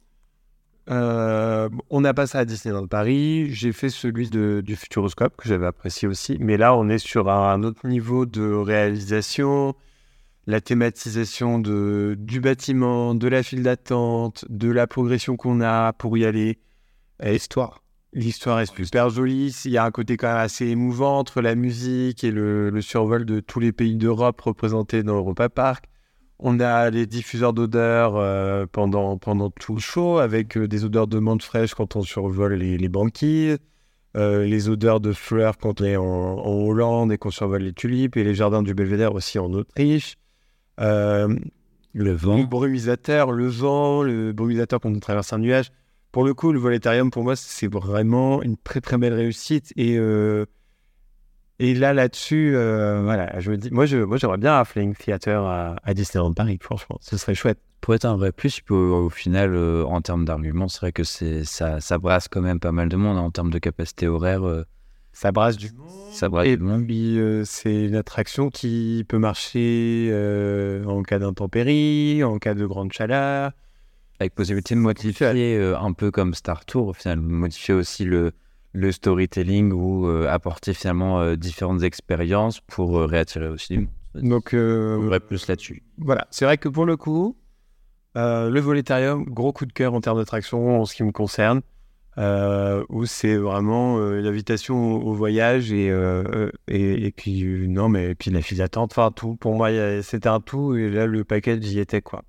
Euh, on n'a pas ça à Disneyland Paris. J'ai fait celui de, du Futuroscope que j'avais apprécié aussi. Mais là, on est sur un autre niveau de réalisation. La thématisation de, du bâtiment, de la file d'attente, de la progression qu'on a pour y aller. L'histoire. L'histoire est super jolie. Il y a un côté quand même assez émouvant entre la musique et le, le survol de tous les pays d'Europe représentés dans Europa Park. On a les diffuseurs d'odeurs euh, pendant, pendant tout le show, avec euh, des odeurs de menthe fraîche quand on survole les, les banquises, euh, les odeurs de fleurs quand on est en, en Hollande et qu'on survole les tulipes, et les jardins du Belvédère aussi en Autriche. Le le vent. brumisateur, le vent, le brumisateur quand on traverse un nuage. Pour le coup, le volétarium, pour moi, c'est vraiment une très très belle réussite. Et, et là, là-dessus, euh, voilà, je me dis, moi, je, moi, j'aimerais bien un Flying Theater à, à Disneyland Paris, franchement, ce serait chouette. Pour être un vrai plus, puis au, au final, euh, en termes d'arguments, c'est vrai que c'est ça, ça brasse quand même pas mal de monde. hein, en termes de capacité horaire, euh, Ça brasse du monde. ça brasse Et du monde. puis, c'est une attraction qui peut marcher en cas d'intempérie, en cas de grande chaleur. Avec possibilité de modifier un peu comme Star Tour, au final, modifier aussi le, le storytelling ou euh, apporter finalement euh, différentes expériences pour euh, réattirer aussi. Donc, euh, On plus là-dessus. voilà, c'est vrai que pour le coup, euh, le Voletarium, gros coup de cœur en termes d'attraction en ce qui me concerne, euh, où c'est vraiment euh, l'invitation au, au voyage et, euh, et, et puis, non, mais et puis la file d'attente, enfin tout. Pour moi, c'était un tout et là, le package y était quoi.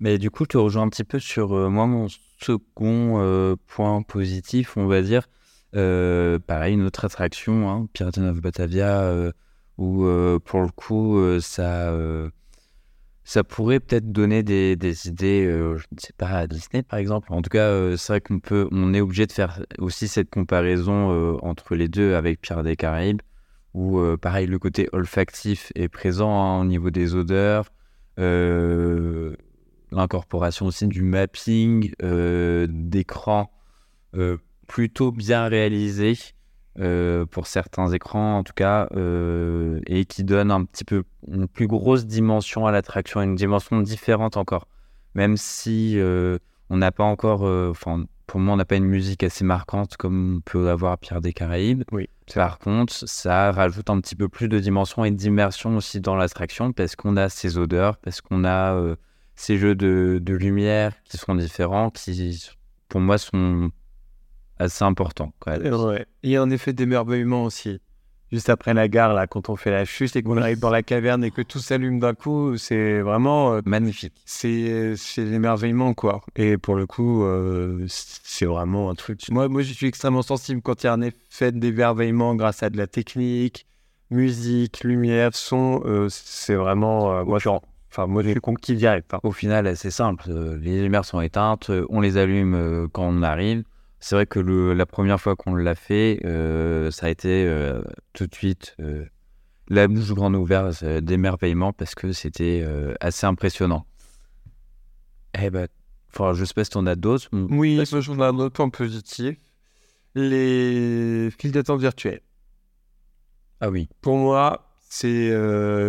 Mais du coup, je te rejoins un petit peu sur euh, moi, mon second euh, point positif, on va dire. Euh, pareil, une autre attraction, hein, Pirates of Batavia, euh, où euh, pour le coup, ça, ça pourrait peut-être donner des, idées, je ne sais pas, à Disney par exemple. En tout cas, c'est vrai qu'on peut, on est obligé de faire aussi cette comparaison entre les deux avec Pirates des Caraïbes, où pareil, le côté olfactif est présent hein, au niveau des odeurs. L'incorporation aussi du mapping, euh, plutôt bien réalisés euh, pour certains écrans en tout cas, euh, et qui donne un petit peu une plus grosse dimension à l'attraction, une dimension différente encore. Même si euh, on n'a pas encore, enfin pour moi on n'a pas une musique assez marquante comme on peut avoir à Pierre des Caraïbes. Oui. Par contre, ça rajoute un petit peu plus de dimension et d'immersion aussi dans l'attraction parce qu'on a ces odeurs, parce qu'on a ces jeux de, de lumière qui sont différents, qui pour moi sont assez importants. quoi. Ouais. Il y a un effet d'émerveillement aussi. Juste après la gare, là, quand on fait la chute et qu'on arrive dans la caverne et que tout s'allume d'un coup, c'est vraiment. euh, Magnifique. c'est l'émerveillement, quoi. Et pour le coup, euh, c'est vraiment un truc. Moi, moi, je suis extrêmement sensible quand il y a un effet d'émerveillement grâce à de la technique, musique, lumière, son. euh, c'est vraiment. moi, je, enfin, moi, je suis conquis direct. hein. Au final, c'est simple. Les lumières sont éteintes, on les allume quand on arrive. C'est vrai que le- la première fois qu'on l'a fait, euh, ça a été euh, tout de suite euh, la bouche grande ouverte d'émerveillement parce que c'était assez impressionnant. Eh ben, enfin, je sais pas si t'en as d'autres. Oui, je vois un autre point positif. Les files d'attente virtuelles. Ah oui. Pour moi, c'est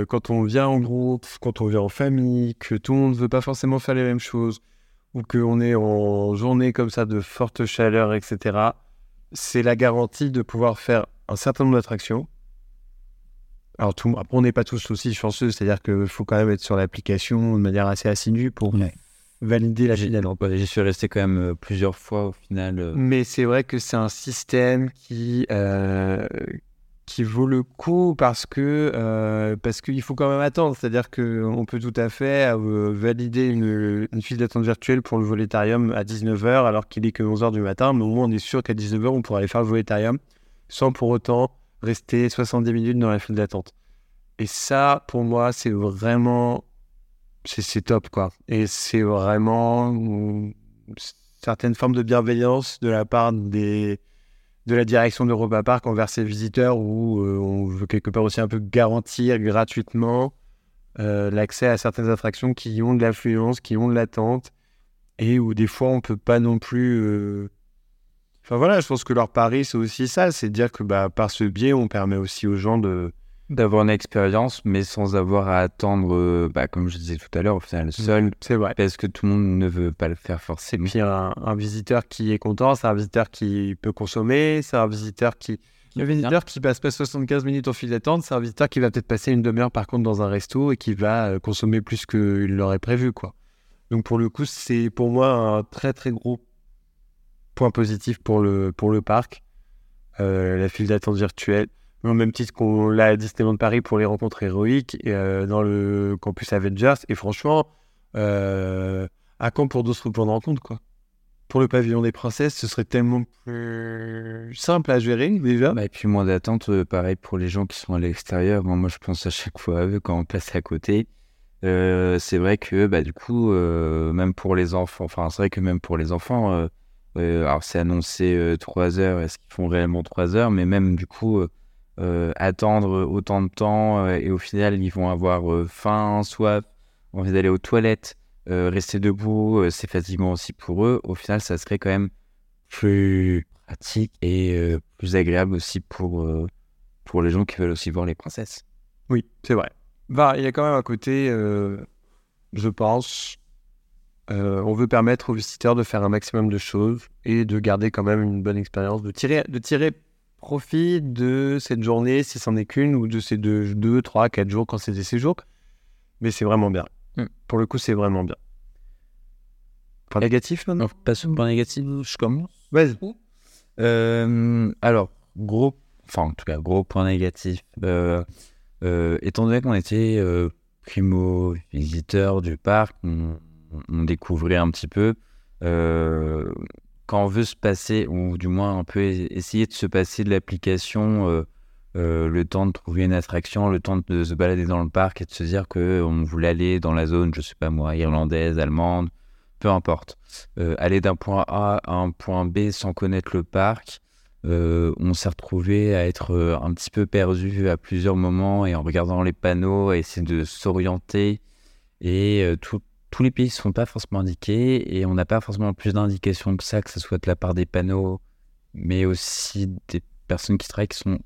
quand on vient en groupe, quand on vient en famille, que tout le monde ne veut pas forcément faire les mêmes choses, ou qu'on est en journée comme ça de forte chaleur, etc. C'est la garantie de pouvoir faire un certain nombre d'attractions. Alors, tout, après, on n'est pas tous aussi chanceux, c'est-à-dire qu'il faut quand même être sur l'application de manière assez assidue pour Ouais. valider la ouais, J'y suis resté quand même euh, plusieurs fois au final. euh. Mais c'est vrai que c'est un système qui, euh, qui vaut le coup parce que euh, parce qu'il faut quand même attendre. C'est-à-dire qu'on peut tout à fait euh, valider une, file d'attente virtuelle pour le volétarium à 19h alors qu'il est que 11h du matin. Mais au moins, on est sûr qu'à 19h, on pourra aller faire le volétarium sans pour autant rester 70 minutes dans la file d'attente. Et ça, pour moi, c'est vraiment... C'est c'est top, quoi. Et c'est vraiment mm, certaines formes de bienveillance de la part des, de la direction d'Europa Park envers ses visiteurs où euh, on veut quelque part aussi un peu garantir gratuitement euh, l'accès à certaines attractions qui ont de l'affluence, qui ont de l'attente et où des fois on peut pas non plus... euh, Enfin voilà, je pense que leur pari c'est aussi ça, c'est dire que bah, par ce biais on permet aussi aux gens de... D'avoir une expérience, mais sans avoir à attendre, euh, bah, comme je disais tout à l'heure, au final, seul, C'est vrai. parce que tout le monde ne veut pas le faire forcément. puis un, un visiteur qui est content, c'est un visiteur qui peut consommer, c'est un visiteur qui... Le visiteur qui passe pas 75 minutes en file d'attente, c'est un visiteur qui va peut-être passer une demi-heure par contre dans un resto et qui va euh, consommer plus qu'il l'aurait prévu. quoi. Donc pour le coup, c'est pour moi un très très gros point positif pour le, pour le parc, euh, la file d'attente virtuelle. Au même titre qu'on l'a à Disneyland Paris pour les rencontres héroïques euh, dans le campus Avengers. Et franchement, euh, à quand pour d'autres points de rencontre quoi? Pour le pavillon des princesses, ce serait tellement plus simple à gérer déjà. Bah, et puis moins d'attente, euh, pareil pour les gens qui sont à l'extérieur. Moi, je pense à chaque fois à eux quand on passe à côté. C'est vrai que bah, du coup, même pour les enfants, enfin, c'est vrai que même pour les enfants, alors c'est annoncé 3 heures, est-ce qu'ils font réellement 3 heures? Mais même du coup, attendre autant de temps euh, et au final, ils vont avoir euh, faim, soif, envie d'aller aux toilettes, euh, rester debout, euh, c'est fatigant aussi pour eux. Au final, ça serait quand même plus pratique et euh, plus agréable aussi pour, euh, pour les gens qui veulent aussi voir les princesses. Oui, c'est vrai. Bah, il y a quand même un côté, euh, je pense, Euh, on veut permettre aux visiteurs de faire un maximum de choses et de garder quand même une bonne expérience, de tirer, de tirer profit de cette journée, si c'en est qu'une, ou de ces deux, deux, trois, quatre jours quand c'est des séjours. Mais c'est vraiment bien. Mm. Pour le coup, c'est vraiment bien. Point négatif maintenant? au point négatif, je commence. Vas-y. Euh, alors, gros, enfin en tout cas, gros point négatif. Euh, euh, étant donné qu'on était primo visiteurs du parc, on, on découvrait un petit peu. Euh, quand on veut se passer, ou du moins on peut essayer de se passer de l'application, euh, euh, le temps de trouver une attraction, le temps de se balader dans le parc et de se dire qu'on voulait aller dans la zone, je sais pas moi, irlandaise, allemande, peu importe. Euh, aller d'un point A à un point B sans connaître le parc, euh, on s'est retrouvé à être euh, un petit peu perdu à plusieurs moments et en regardant les panneaux, à essayer de s'orienter. Et euh, tout- tous les pays ne sont pas forcément indiqués et on n'a pas forcément plus d'indications que ça, que ce soit de la part des panneaux, mais aussi des personnes qui travaillent qui sont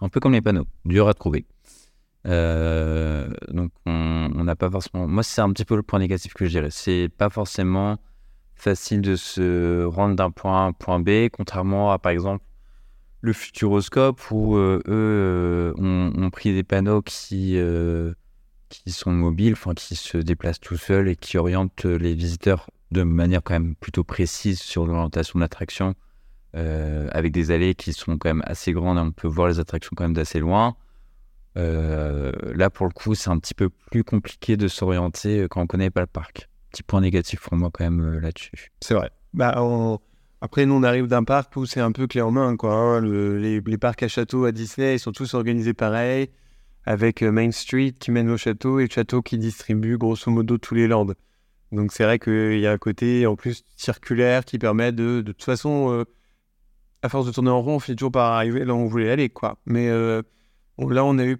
un peu comme les panneaux, durs à trouver. Euh, donc on n'a pas forcément. Moi, c'est un petit peu le point négatif que je dirais. C'est pas forcément facile de se rendre d'un point A à un point B, contrairement à par exemple le Futuroscope où euh, eux euh, ont, pris des panneaux qui qui sont mobiles, enfin qui se déplacent tout seuls et qui orientent les visiteurs de manière quand même plutôt précise sur l'orientation de l'attraction, euh, avec des allées qui sont quand même assez grandes. On peut voir les attractions quand même d'assez loin. Euh, là, pour le coup, c'est un petit peu plus compliqué de s'orienter euh, quand on connaît pas le parc. Petit point négatif pour moi quand même euh, là-dessus. C'est vrai. Bah, Après, nous, on arrive d'un parc où c'est un peu clé en main. Quoi, hein. Le- les, les parcs à château à Disney, ils sont tous organisés pareil, avec euh, Main Street qui mène au château et le château qui distribue grosso modo tous les lands. Donc c'est vrai qu'il y a un côté en plus circulaire qui permet de, de toute façon, euh, à force de tourner en rond, on finit toujours par arriver là où on voulait aller. quoi. Mais euh, là, on a eu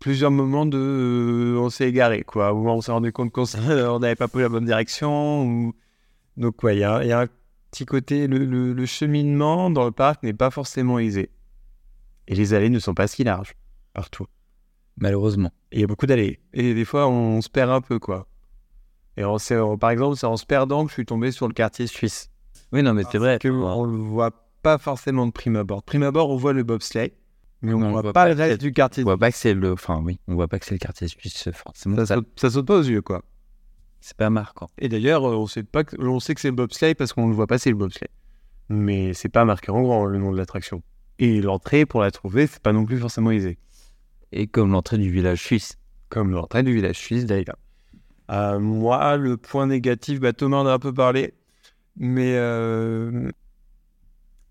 plusieurs moments de... on s'est égaré, quoi, où on s'est rendu compte qu'on [laughs] n'avait pas pris la bonne direction. Ou... Donc ouais, il y a, un petit côté, le- le cheminement dans le parc n'est pas forcément aisé. Et les allées ne sont pas si larges, partout. Malheureusement. Et il y a beaucoup d'allées. Et des fois, on se perd un peu, quoi. Et on on- par exemple, c'est en se perdant que je suis tombé sur le quartier suisse. Oui, non, mais c'est vrai. Que on le voit pas forcément de prime abord. De prime abord, on voit le bobsleigh, mais on on voit voit pas pas le reste du quartier. On voit pas que c'est le, enfin oui, on voit pas que c'est le quartier suisse forcément. Ça, Ça, saute, ça saute pas aux yeux, quoi. c'est pas marquant. Et d'ailleurs, euh, on sait pas, que- on sait que c'est le bobsleigh parce qu'on le voit passer le bobsleigh. Mais c'est pas marqué en grand le nom de l'attraction. Et l'entrée pour la trouver, c'est pas non plus forcément aisé. Et comme l'entrée du village suisse. Comme l'entrée du village suisse d'ailleurs. Moi, le point négatif, bah, Thomas en a un peu parlé, mais euh,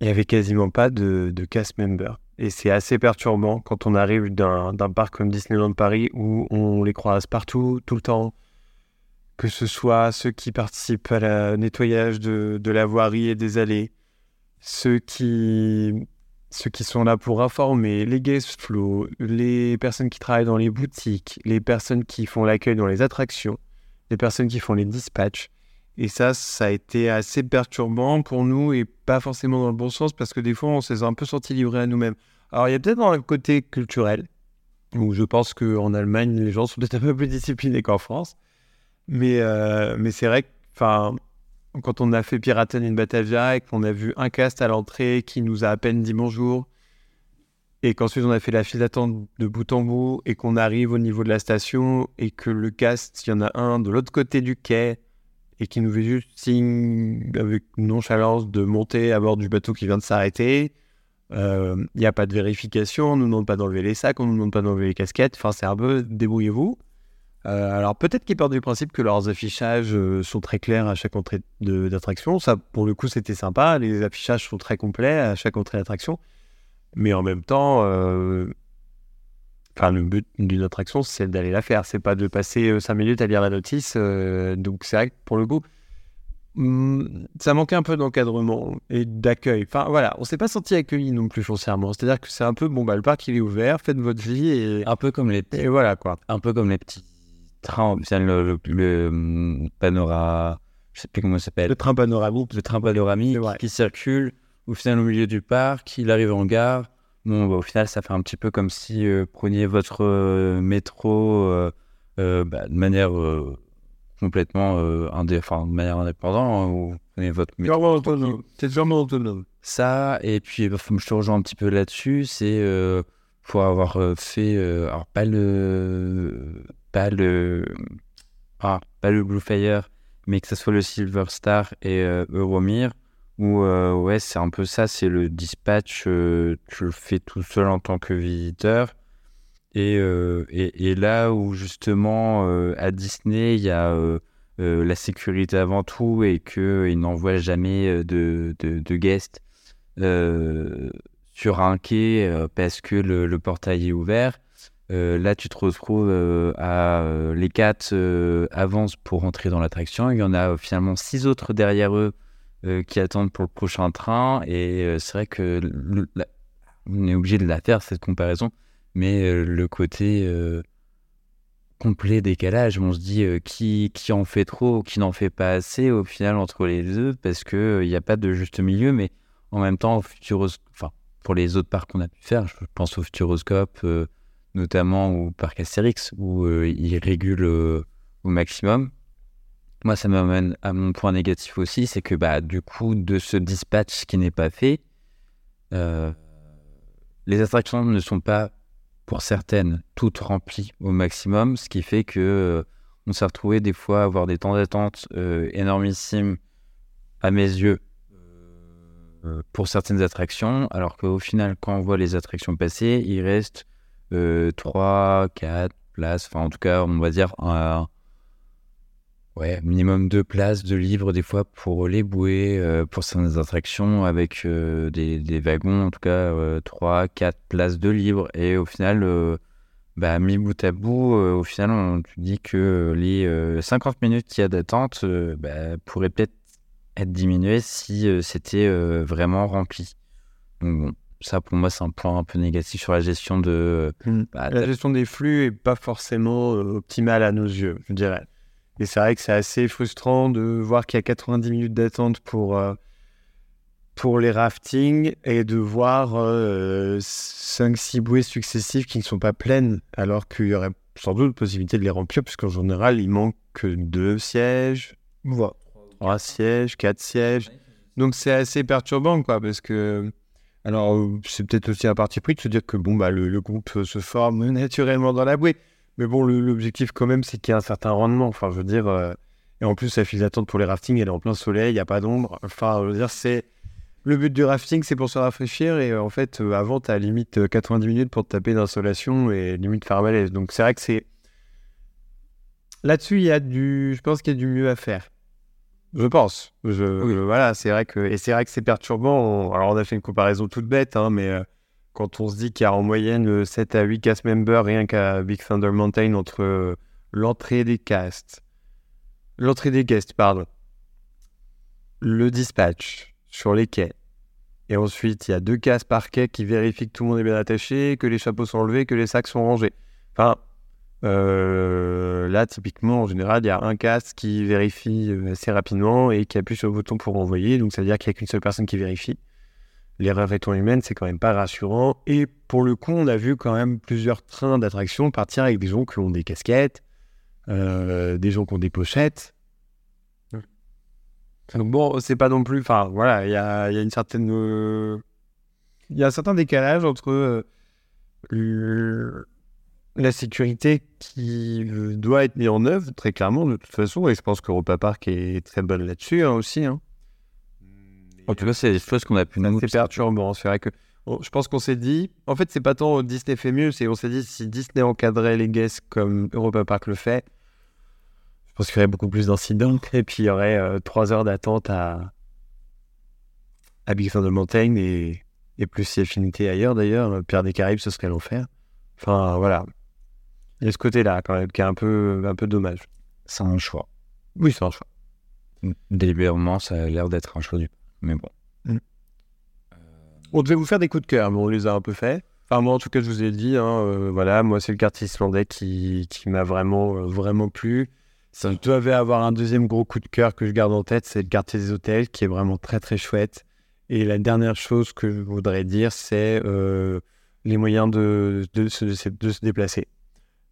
il n'y avait quasiment pas de, de cast member. Et c'est assez perturbant quand on arrive d'un d'un parc comme Disneyland Paris où on les croise partout, tout le temps. Que ce soit ceux qui participent à la nettoyage de, de la voirie et des allées, ceux qui, ceux qui sont là pour informer, les guest flow, les personnes qui travaillent dans les boutiques, les personnes qui font l'accueil dans les attractions, les personnes qui font les dispatchs. Et ça, ça a été assez perturbant pour nous et pas forcément dans le bon sens parce que des fois, on s'est un peu senti livrés à nous-mêmes. Alors, il y a peut-être un côté culturel où je pense qu'en Allemagne, les gens sont peut-être un peu plus disciplinés qu'en France. Mais, euh, mais c'est vrai que, quand on a fait Piraten in Batavia et qu'on a vu un cast à l'entrée qui nous a à peine dit bonjour, et qu'ensuite on a fait la file d'attente de bout en bout, et qu'on arrive au niveau de la station, et que le cast, il y en a un de l'autre côté du quai, et qui nous fait juste signe avec nonchalance de monter à bord du bateau qui vient de s'arrêter. Euh, Il n'y a pas de vérification, on ne nous demande pas d'enlever les sacs, on ne nous demande pas d'enlever les casquettes, enfin c'est un peu débrouillez-vous. Euh, alors peut-être qu'ils partent du principe que leurs affichages euh, sont très clairs à chaque entrée d'attraction. Ça, pour le coup, c'était sympa. Les affichages sont très complets à chaque entrée d'attraction. Mais en même temps, euh, le but d'une attraction, c'est d'aller la faire. C'est pas de passer 5 minutes à lire la notice. euh, donc c'est vrai que pour le coup, hum, ça manquait un peu d'encadrement et d'accueil. Enfin voilà, on s'est pas senti accueilli non plus foncièrement. C'est-à-dire que c'est un peu bon, bah, le parc il est ouvert, faites votre vie et, Un peu comme les petits, et voilà quoi. un peu comme les petits final, le, le, le, hum, panorama, je sais plus comment ça s'appelle, Le train panoramique. le train panoramique vrai. qui circule au final au milieu du parc, il arrive en gare. Bon, bah, au final, ça fait un petit peu comme si euh, preniez votre euh, métro euh, euh, bah, de manière euh, complètement euh, indé- de manière indépendante hein, ou prenez votre métro. C'est vraiment autonome. Ça, et puis bah, je te rejoins un petit peu là-dessus, c'est pour avoir fait, alors pas le, pas le, ah, pas le Blue Fire, mais que ce soit le Silver Star et euh, Euromir, où euh, ouais, c'est un peu ça, c'est le dispatch, euh, tu le fais tout seul en tant que visiteur. Et, euh, là où justement euh, à Disney, il y a euh, euh, la sécurité avant tout et qu'ils n'envoient jamais euh, de, de, de euh, sur un quai euh, parce que le portail est ouvert. Euh, là, tu te retrouves euh, à euh, les quatre avancent pour entrer dans l'attraction. Il y en a finalement six autres derrière eux qui attendent pour le prochain train. Et c'est vrai que on est obligé de la faire cette comparaison, mais le côté complet décalage, on se dit qui, qui en fait trop qui n'en fait pas assez au final entre les deux parce que euh, il n'y a pas de juste milieu, mais en même temps, au Futuros... enfin, pour les autres parcs qu'on a pu faire, je pense au Futuroscope, notamment au parc Astérix, où euh, il régule euh, au maximum. Moi, ça m'amène à mon point négatif aussi, c'est que bah, du coup, de ce dispatch qui n'est pas fait, euh, les attractions ne sont pas, pour certaines, toutes remplies au maximum, ce qui fait que on s'est retrouvé des fois à avoir des temps d'attente euh, énormissimes à mes yeux pour certaines attractions, alors qu'au final, quand on voit les attractions passer, il reste 3, 4 places, enfin en tout cas, on va dire ouais, minimum deux places de livres des fois pour les bouées, euh, pour certaines attractions avec euh, des, des wagons, en tout cas euh, 3, 4 places de livres. Et au final, euh, bah, mis bout à bout, euh, au final, on te dit que les euh, 50 minutes qu'il y a d'attente euh, bah, pourraient peut-être être diminuées si euh, c'était euh, vraiment rempli. Donc bon, ça pour moi c'est un point un peu négatif sur la gestion de... bah, La gestion des flux est pas forcément euh, optimale à nos yeux, je dirais. Et c'est vrai que c'est assez frustrant de voir qu'il y a 90 minutes d'attente pour, euh, pour les raftings et de voir 5-6 bouées successives qui ne sont pas pleines, alors qu'il y aurait sans doute possibilité de les remplir, puisqu'en général, il manque que deux sièges, voire trois sièges, quatre sièges. Donc c'est assez perturbant, quoi, parce que. Alors, euh, c'est peut-être aussi un parti pris de se dire que bon, bah, le, groupe euh, se forme [laughs] naturellement dans la bouée. Mais bon, l'objectif, quand même, c'est qu'il y ait un certain rendement. Enfin, je veux dire. euh, Et en plus, la file d'attente pour les raftings, elle est en plein soleil, il n'y a pas d'ombre. Enfin, je veux dire, c'est. Le but du rafting, c'est pour se rafraîchir. Et en fait, avant, tu as limite euh, 90 minutes pour te taper d'insolation et limite faire malaise. Donc, c'est vrai que c'est. Là-dessus, il y a du. Je pense qu'il y a du mieux à faire. Je pense. Je, je- voilà, c'est vrai que et c'est vrai que c'est perturbant. On- alors on a fait une comparaison toute bête, hein, mais euh, quand on se dit qu'il y a en moyenne euh, 7 à 8 cast members rien qu'à Big Thunder Mountain entre euh, l'entrée des casts, l'entrée des guests, pardon, le dispatch sur les quais, et ensuite il y a deux cases par quai qui vérifient que tout le monde est bien attaché, que les chapeaux sont enlevés, que les sacs sont rangés. Enfin, euh, là, typiquement, en général, il y a un casque qui vérifie euh, assez rapidement et qui appuie sur le bouton pour envoyer. Donc, ça veut dire qu'il n'y a qu'une seule personne qui vérifie. L'erreur étant humaine, c'est quand même pas rassurant. Et pour le coup, on a vu quand même plusieurs trains d'attraction partir avec des gens qui ont des casquettes, euh, des gens qui ont des pochettes. Donc bon, c'est pas non plus... Enfin, voilà, il y a, il y a une certaine... euh, Il y a un certain décalage entre le- la sécurité qui euh, doit être mise en œuvre, très clairement, de toute façon, et je pense qu'Europa Park est très bonne là-dessus hein, aussi. hein. En tout cas, c'est des choses qu'on a pu nous C'est perturbant, c'est vrai que on- je pense qu'on s'est dit, en fait, c'est pas tant Disney fait mieux, c'est on s'est dit si Disney encadrait les guests comme Europa Park le fait, je pense qu'il y aurait beaucoup plus d'incidents et puis il y aurait euh, trois heures d'attente à, à Big Thunder Mountain et, et plus si affinité ailleurs d'ailleurs. Pierre des Caraïbes, ce serait l'enfer. Enfin, voilà. Il y a ce côté-là quand même qui est un peu, un peu dommage. C'est un choix. Oui, c'est un choix. Délibérément, ça a l'air d'être un choix du. Mais bon. On devait vous faire des coups de cœur, mais on les a un peu faits. Enfin, moi, en tout cas, je vous ai dit, hein, euh, voilà, moi, c'est le quartier islandais qui, qui m'a vraiment, euh, vraiment plu. Si je devais avoir un deuxième gros coup de cœur que je garde en tête, c'est le quartier des hôtels, qui est vraiment très, très chouette. Et la dernière chose que je voudrais dire, c'est euh, les moyens de, de, se, de se déplacer.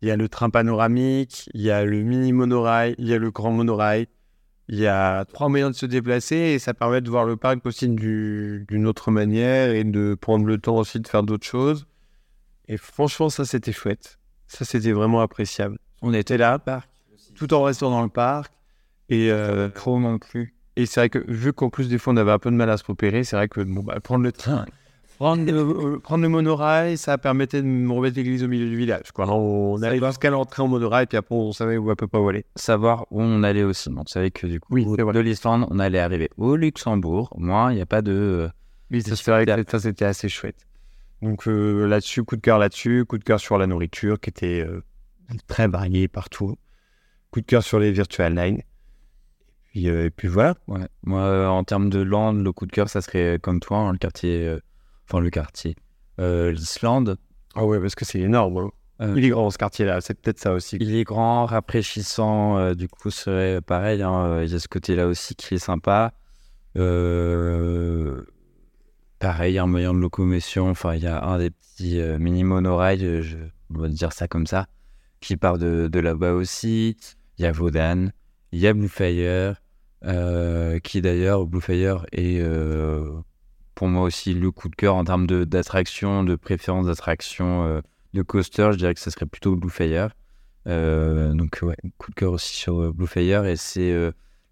Il y a le train panoramique, il y a le mini monorail, il y a le grand monorail. Il y a trois moyens de se déplacer et ça permet de voir le parc aussi du- d'une autre manière et de prendre le temps aussi de faire d'autres choses. Et franchement, ça, c'était chouette. Ça, c'était vraiment appréciable. On était là, parc. tout en restant dans le parc. Et, euh, Trop non plus. et c'est vrai que, vu qu'en plus, des fois, on avait un peu de mal à se repérer, c'est vrai que bon, bah, prendre le train, prendre le, euh, prendre le monorail, ça permettait de me remettre l'église au milieu du village. Quoi. On allait jusqu'à l'entrée en monorail, puis après, on savait où à peu pas où aller. Savoir où on allait aussi. On savait que du coup, Oui, de l'Islande, on allait arriver au Luxembourg. Moins, il n'y a pas de. euh, Oui, ça, ça, c'était assez chouette. Donc euh, là-dessus, coup de cœur là-dessus, coup de cœur sur la nourriture qui était euh, très variée partout. Coup de cœur sur les virtual line. Et puis, euh, et puis voilà. Ouais. Moi, en termes de land, le coup de cœur, ça serait comme toi, hein, le quartier. Enfin, le quartier. Euh, L'Islande. Ah ouais, parce que c'est énorme. hein. Euh, Il est grand ce quartier-là, c'est peut-être ça aussi. Il est grand, rafraîchissant, euh, du coup, serait pareil. hein, Il y a ce côté-là aussi qui est sympa. Pareil, un moyen de locomotion. Enfin, il y a un des petits mini monorails, je, on va dire ça comme ça, qui part de, de là-bas aussi. Il y a Vaudan, il y a Bluefire, qui d'ailleurs, Bluefire est pour moi aussi le coup de cœur en termes de- d'attraction, de, préférence d'attraction. euh, de coaster, je dirais que ce serait plutôt Bluefire. Euh, donc ouais, coup de cœur aussi sur euh, Bluefire et c'est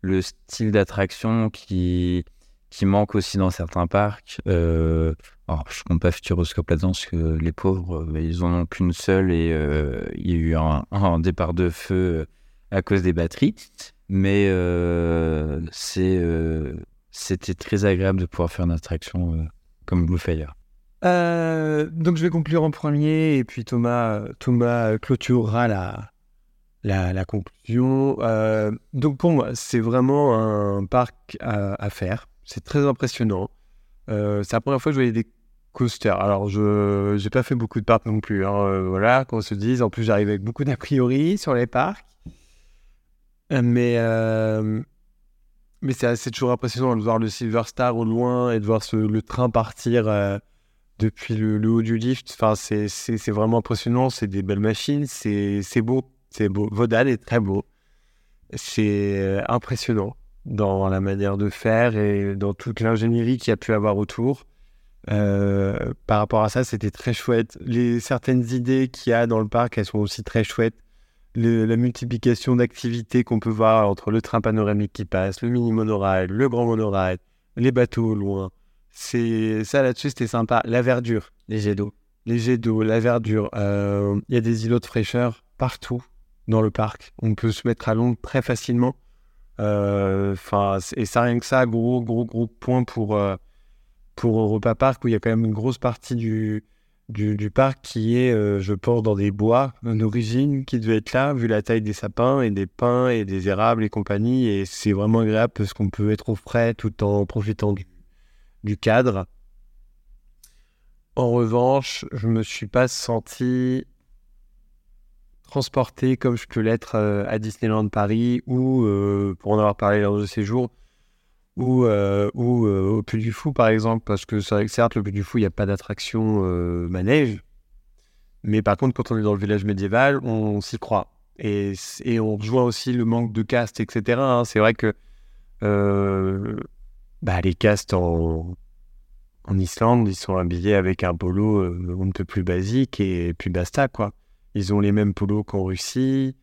le style d'attraction qui qui manque aussi dans certains parcs. Alors je compte pas Futuroscope là-dedans parce que les pauvres euh, ils en ont qu'une seule et il y a eu un, départ de feu à cause des batteries. Mais c'est c'était très agréable de pouvoir faire une attraction euh, comme Bluefire. Euh, donc je vais conclure en premier et puis Thomas, Thomas euh, clôturera la, la, conclusion. Donc pour moi, c'est vraiment un parc à, faire. C'est très impressionnant. C'est la première fois que je voyais des coasters. Alors je n'ai pas fait beaucoup de parcs non plus. hein, voilà, qu'on se dise. En plus, j'arrive avec beaucoup d'a priori sur les parcs. Mais, mais c'est toujours impressionnant de voir le Silver Star au loin et de voir le train partir. euh, depuis le, haut du lift. Enfin, c'est, vraiment impressionnant. C'est des belles machines. C'est, c'est beau. C'est beau. Vodal est très beau. C'est euh, impressionnant dans la manière de faire et dans toute l'ingénierie qu'il y a pu avoir autour. Euh, par rapport à ça, c'était très chouette. Les certaines idées qu'il y a dans le parc, elles sont aussi très chouettes. Le- la multiplication d'activités qu'on peut voir entre le train panoramique qui passe, le mini monorail, le grand monorail, les bateaux au loin. C'est ça là-dessus, c'était sympa. La verdure, Les jets d'eau. les jets d'eau, la verdure. euh, Il y a des îlots de fraîcheur partout dans le parc. On peut se mettre à l'ombre très facilement. Euh, Enfin, et ça rien que ça, gros, gros, gros point pour euh, pour Europa Park où il y a quand même une grosse partie du du, parc qui est, euh, je pense, dans des bois d'origine qui devait être là vu la taille des sapins et des pins et des érables et compagnie. Et c'est vraiment agréable parce qu'on peut être au frais tout en profitant du, cadre. En revanche, je me suis pas senti transporté comme je peux l'être euh, à Disneyland Paris ou, euh, pour en avoir parlé lors de séjour, ou, euh, euh, au Puy du Fou par exemple, parce que certes, le Puy du Fou, il n'y a pas d'attraction euh, manège, mais par contre, quand on est dans le village médiéval, on, s'y croit. Et, et on rejoint aussi le manque de cast, etc. hein. C'est vrai que bah, les castes en, Islande, ils sont habillés avec un polo un peu plus basique et, puis basta, quoi. Ils ont les mêmes polos qu'en Russie,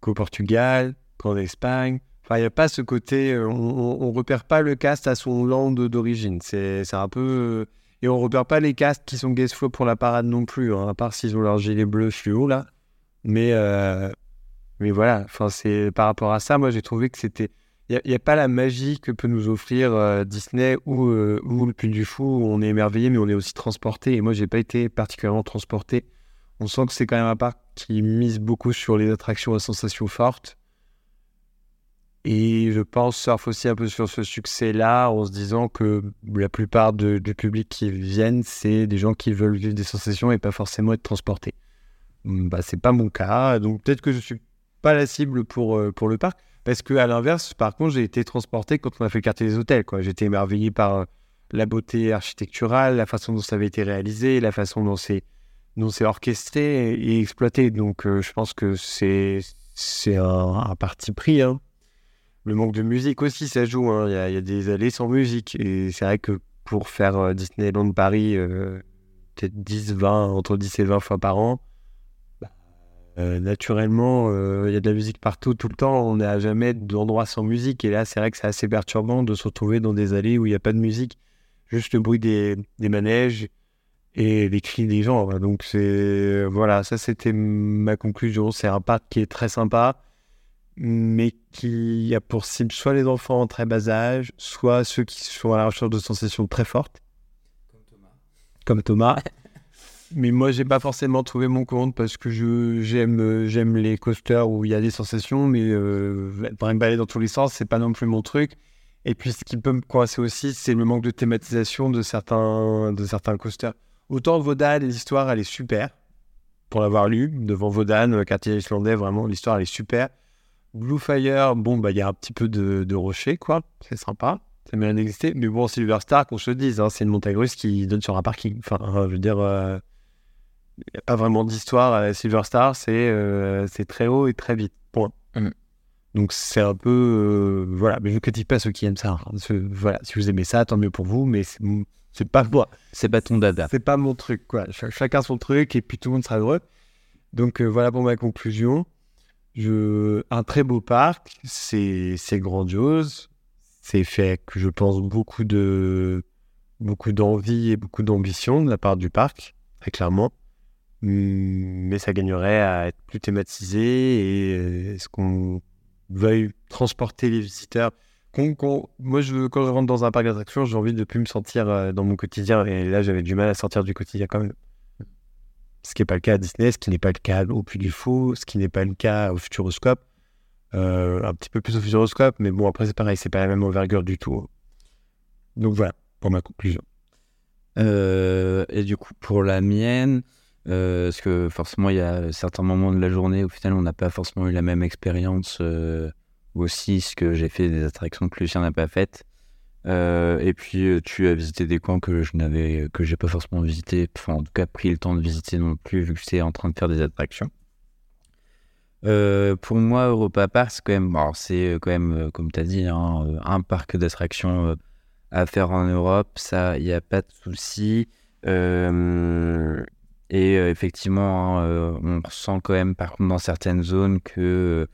qu'au Portugal, qu'en Espagne. Il n'y a pas ce côté, euh, on, on repère pas le cast à son land d'origine. C'est un peu. euh, et on repère pas les castes qui sont guest flow pour la parade non plus, hein, à part s'ils ont leur gilet bleu fluo, là. Mais, euh, voilà, enfin, par rapport à ça, moi j'ai trouvé que c'était. Il n'y a, pas la magie que peut nous offrir Disney ou, ou le Puy du Fou, où on est émerveillé, mais on est aussi transporté. Et moi, j'ai pas été particulièrement transporté. On sent que c'est quand même un parc qui mise beaucoup sur les attractions à sensations fortes. Et je pense surfe aussi un peu sur ce succès-là en se disant que la plupart du public qui viennent, c'est des gens qui veulent vivre des sensations et pas forcément être transportés. Hum, Bah, c'est pas mon cas, donc peut-être que je suis pas la cible pour, euh, pour le parc. Parce que à l'inverse, par contre, j'ai été transporté quand on a fait le quartier des hôtels. J'étais émerveillé par euh, la beauté architecturale, la façon dont ça avait été réalisé, la façon dont c'est orchestré et, exploité. Donc, euh, je pense que c'est un, un, parti pris. Hein. Le manque de musique aussi, ça joue. Hein. Il y, a, des allées sans musique. Et c'est vrai que pour faire euh, Disneyland Paris, euh, peut-être 10, 20, entre 10 et 20 fois par an, bah, naturellement, il y a de la musique partout, tout le temps. On n'a jamais d'endroit sans musique. Et là, c'est vrai que c'est assez perturbant de se retrouver dans des allées où il n'y a pas de musique. Juste le bruit des, des manèges et les cris des gens. Donc c'est voilà, ça c'était ma conclusion. C'est un parc qui est très sympa, mais qui a pour cible soit les enfants en très bas âge, soit ceux qui sont à la recherche de sensations très fortes. Comme Thomas. Comme Thomas. [laughs] mais moi, j'ai pas forcément trouvé mon compte parce que je j'aime j'aime les coasters où il y a des sensations, mais euh, balader dans tous les sens, c'est pas non plus mon truc. Et puis, ce qui peut me coincer aussi, c'est le manque de thématisation de certains de certains coasters. Autant Vodan, l'histoire, elle est super. Pour l'avoir lu, devant Vodan, euh, quartier islandais, vraiment, l'histoire, elle est super. Blue Fire, bon, bah, il y a un petit peu de, de rocher, quoi. C'est sympa. Ça mérite d'exister. Mais bon, Silver Star, qu'on se dise, hein, c'est une montagne russe qui donne sur un parking. Enfin, euh, je veux dire, il euh, n'y a pas vraiment d'histoire à Silver Star. C'est très haut et très vite. Point. Mm. Donc c'est un peu voilà, mais je ne critique pas ceux qui aiment ça. Hein. voilà, si vous aimez ça, tant mieux pour vous, mais c'est pas moi. C'est pas ton dada. C'est pas mon truc, quoi. chacun son truc et puis tout le monde sera heureux. Donc euh, voilà pour ma conclusion. Un très beau parc, c'est grandiose. C'est fait que je pense beaucoup de beaucoup d'envie et beaucoup d'ambition de la part du parc, très clairement. Mais ça gagnerait à être plus thématisé et euh, est-ce qu'on veuille transporter les visiteurs? Moi, quand je rentre dans un parc d'attractions, j'ai envie de plus me sentir euh, dans mon quotidien. Et là, j'avais du mal à sortir du quotidien quand même. Ce qui n'est pas le cas à Disney, ce qui n'est pas le cas au Puy du Fou, ce qui n'est pas le cas au Futuroscope. Euh, un petit peu plus au Futuroscope, mais bon, après, c'est pareil, c'est pas la même envergure du tout. Donc voilà, pour ma conclusion. Euh, et du coup, pour la mienne, parce que forcément, il y a certains moments de la journée, au final, on n'a pas forcément eu la même expérience aussi ce que j'ai fait des attractions que Lucien n'a pas faites? Euh, et puis euh, tu as visité des coins que je n'avais que j'ai pas forcément visité, enfin en tout cas pris le temps de visiter non plus vu que j'étais en train de faire des attractions. Euh, pour moi, Europa Park, c'est quand même, c'est quand même, comme tu as dit, hein, un parc d'attractions à faire en Europe. Ça, il n'y a pas de souci. et effectivement, hein, on ressent quand même, par contre, dans certaines zones que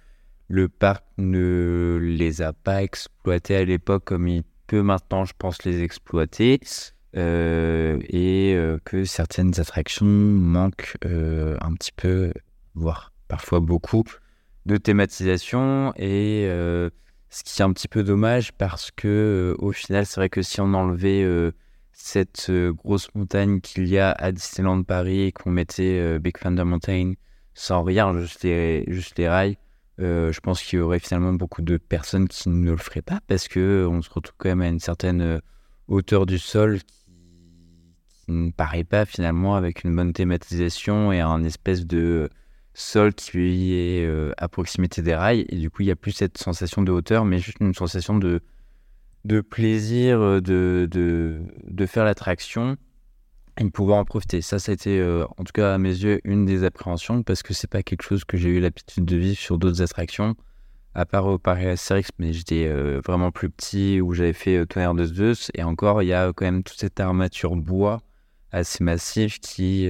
le parc ne les a pas exploités à l'époque comme il peut maintenant, je pense, les exploiter. Euh, et euh, que certaines attractions manquent euh, un petit peu, voire parfois beaucoup, de thématisation. Et ce qui est un petit peu dommage parce que au final, c'est vrai que si on enlevait cette grosse montagne qu'il y a à Disneyland Paris et qu'on mettait Big Thunder Mountain sans rien, juste juste les rails, euh, je pense qu'il y aurait finalement beaucoup de personnes qui ne le feraient pas parce que on se retrouve quand même à une certaine euh, hauteur du sol qui, ne paraît pas finalement avec une bonne thématisation et un espèce de sol qui est euh, à proximité des rails. Et du coup il n'y a plus cette sensation de hauteur mais juste une sensation de, de plaisir de, de faire l'attraction et pouvoir en profiter. Ça, été, euh, en tout cas à mes yeux, une des appréhensions parce que c'est pas quelque chose que j'ai eu l'habitude de vivre sur d'autres attractions, à part au Paris Astérix, mais j'étais euh, vraiment plus petit où j'avais fait euh, Tonnerre de Zeus. Et encore, il y a quand même toute cette armature bois assez massive qui,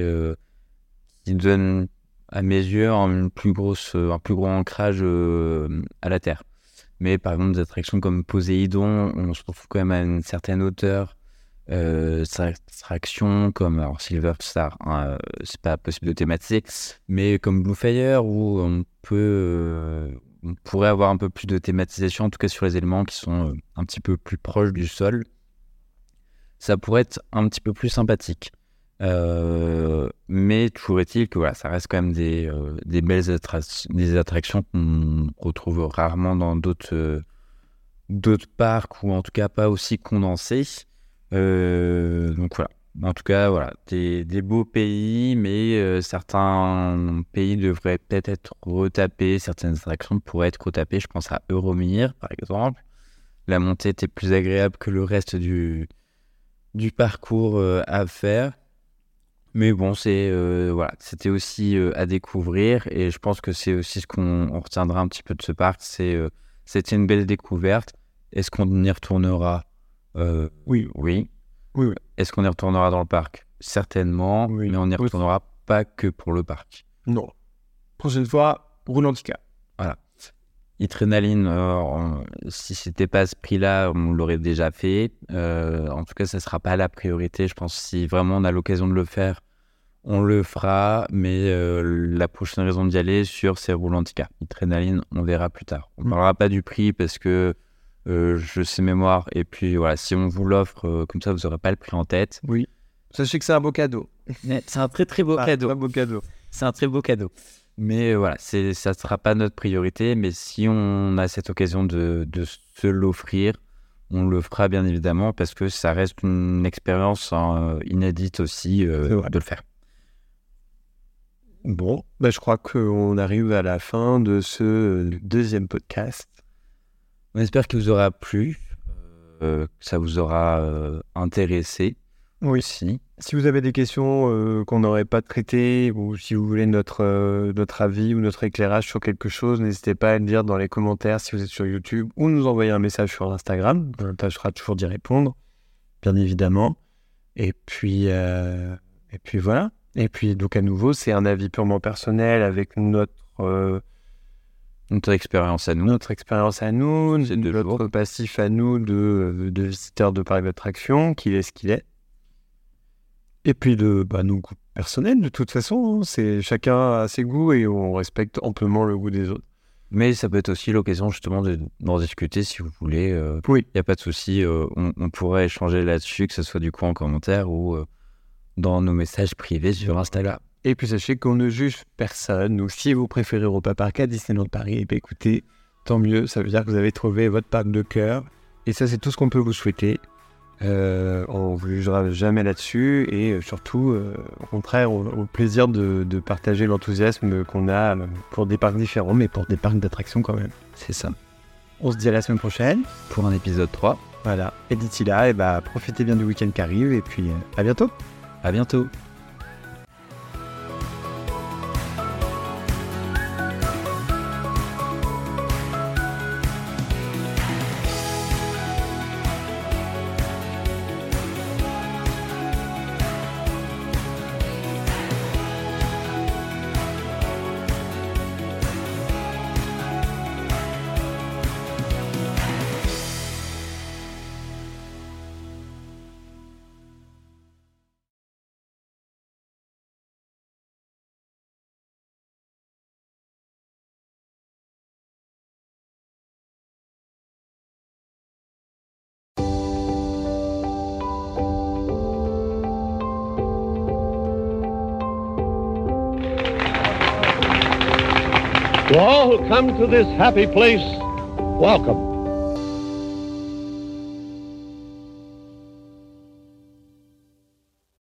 qui donne à mes yeux un plus, grosse, un plus gros ancrage à la Terre. Mais par exemple, des attractions comme Poséidon, on se retrouve quand même à une certaine hauteur euh, attractions comme Silver Star, hein, c'est pas possible de thématiser, mais comme Blue Fire où on peut, euh, on pourrait avoir un peu plus de thématisation, en tout cas sur les éléments qui sont euh, un petit peu plus proches du sol, ça pourrait être un petit peu plus sympathique. Euh, mais toujours est-il que voilà, ça reste quand même des, belles des attractions qu'on retrouve rarement dans d'autres parcs ou en tout cas pas aussi condensées. Euh, donc voilà. En tout cas, voilà, des, beaux pays, mais euh, certains pays devraient peut-être être retapés, certaines attractions pourraient être retapées. Je pense à Euromir, par exemple. La montée était plus agréable que le reste du, du parcours euh, à faire. Mais bon, c'est voilà, c'était aussi à découvrir et je pense que c'est aussi ce qu'on on retiendra un petit peu de ce parc. C'est c'était une belle découverte. Est-ce qu'on y retournera? Euh, Oui. Oui. Oui, oui. Est-ce qu'on y retournera dans le parc? Certainement, Oui. mais on n'y retournera pas que pour le parc. Non. Prochaine fois, roule handicap. Adrénaline, euh, on- si c'était pas à ce prix-là, on l'aurait déjà fait. Euh, en tout cas, ça sera pas la priorité. Je pense que si vraiment on a l'occasion de le faire, on le fera. Mais euh, la prochaine raison d'y aller, sur c'est Roulantica. Adrénaline, on verra plus tard. On Mm. parlera pas du prix parce que euh, je sais mémoire. Et puis voilà, si on vous l'offre euh, comme ça, vous aurez pas le prix en tête. Oui. Sachez que c'est un beau cadeau. C'est un très très beau Ah, cadeau. Un beau cadeau. C'est un très beau cadeau. Mais euh, voilà, ça ne sera pas notre priorité. Mais si on a cette occasion de, de se l'offrir, on le fera bien évidemment parce que ça reste une expérience hein, inédite aussi euh, de le faire. Bon, bah, je crois qu'on arrive à la fin de ce deuxième podcast. On espère qu'il vous aura plu, euh, que ça vous aura euh, intéressé Oui. aussi. Si vous avez des questions euh, qu'on n'aurait pas traitées ou si vous voulez notre, notre avis ou notre éclairage sur quelque chose, n'hésitez pas à le dire dans les commentaires si vous êtes sur YouTube ou nous envoyer un message sur Instagram. On tâchera toujours d'y répondre, bien évidemment. Et puis, et puis voilà. Et puis donc à nouveau, c'est un avis purement personnel avec notre, Notre expérience à nous. notre expérience à nous, notre passif à nous de, de visiteurs de parcs d'attractions, qu'il est ce qu'il est. Et puis de bah, nos goûts personnels, de toute façon, hein. c'est chacun a ses goûts et on respecte amplement le goût des autres. Mais ça peut être aussi l'occasion justement de- d'en discuter si vous voulez. euh, Oui. Il n'y a pas de souci, euh, on, on pourrait échanger là-dessus, que ce soit du coup en commentaire ou euh, dans nos messages privés sur Instagram. Et puis sachez qu'on ne juge personne. Donc si vous préférez Europa Park à Disneyland Paris, et écoutez, tant mieux, ça veut dire que vous avez trouvé votre parc de cœur. Et ça, c'est tout ce qu'on peut vous souhaiter. Euh, on vous jugera jamais là-dessus et euh, surtout, euh, au contraire, au, au plaisir de, de partager l'enthousiasme qu'on a pour des parcs différents, mais pour des parcs d'attractions quand même. C'est ça. On se dit à la semaine prochaine. Pour un épisode 3, Voilà. Et d'ici là, eh ben, profitez bien du week-end qui arrive et puis euh, à bientôt. à bientôt. Come to this happy place, welcome.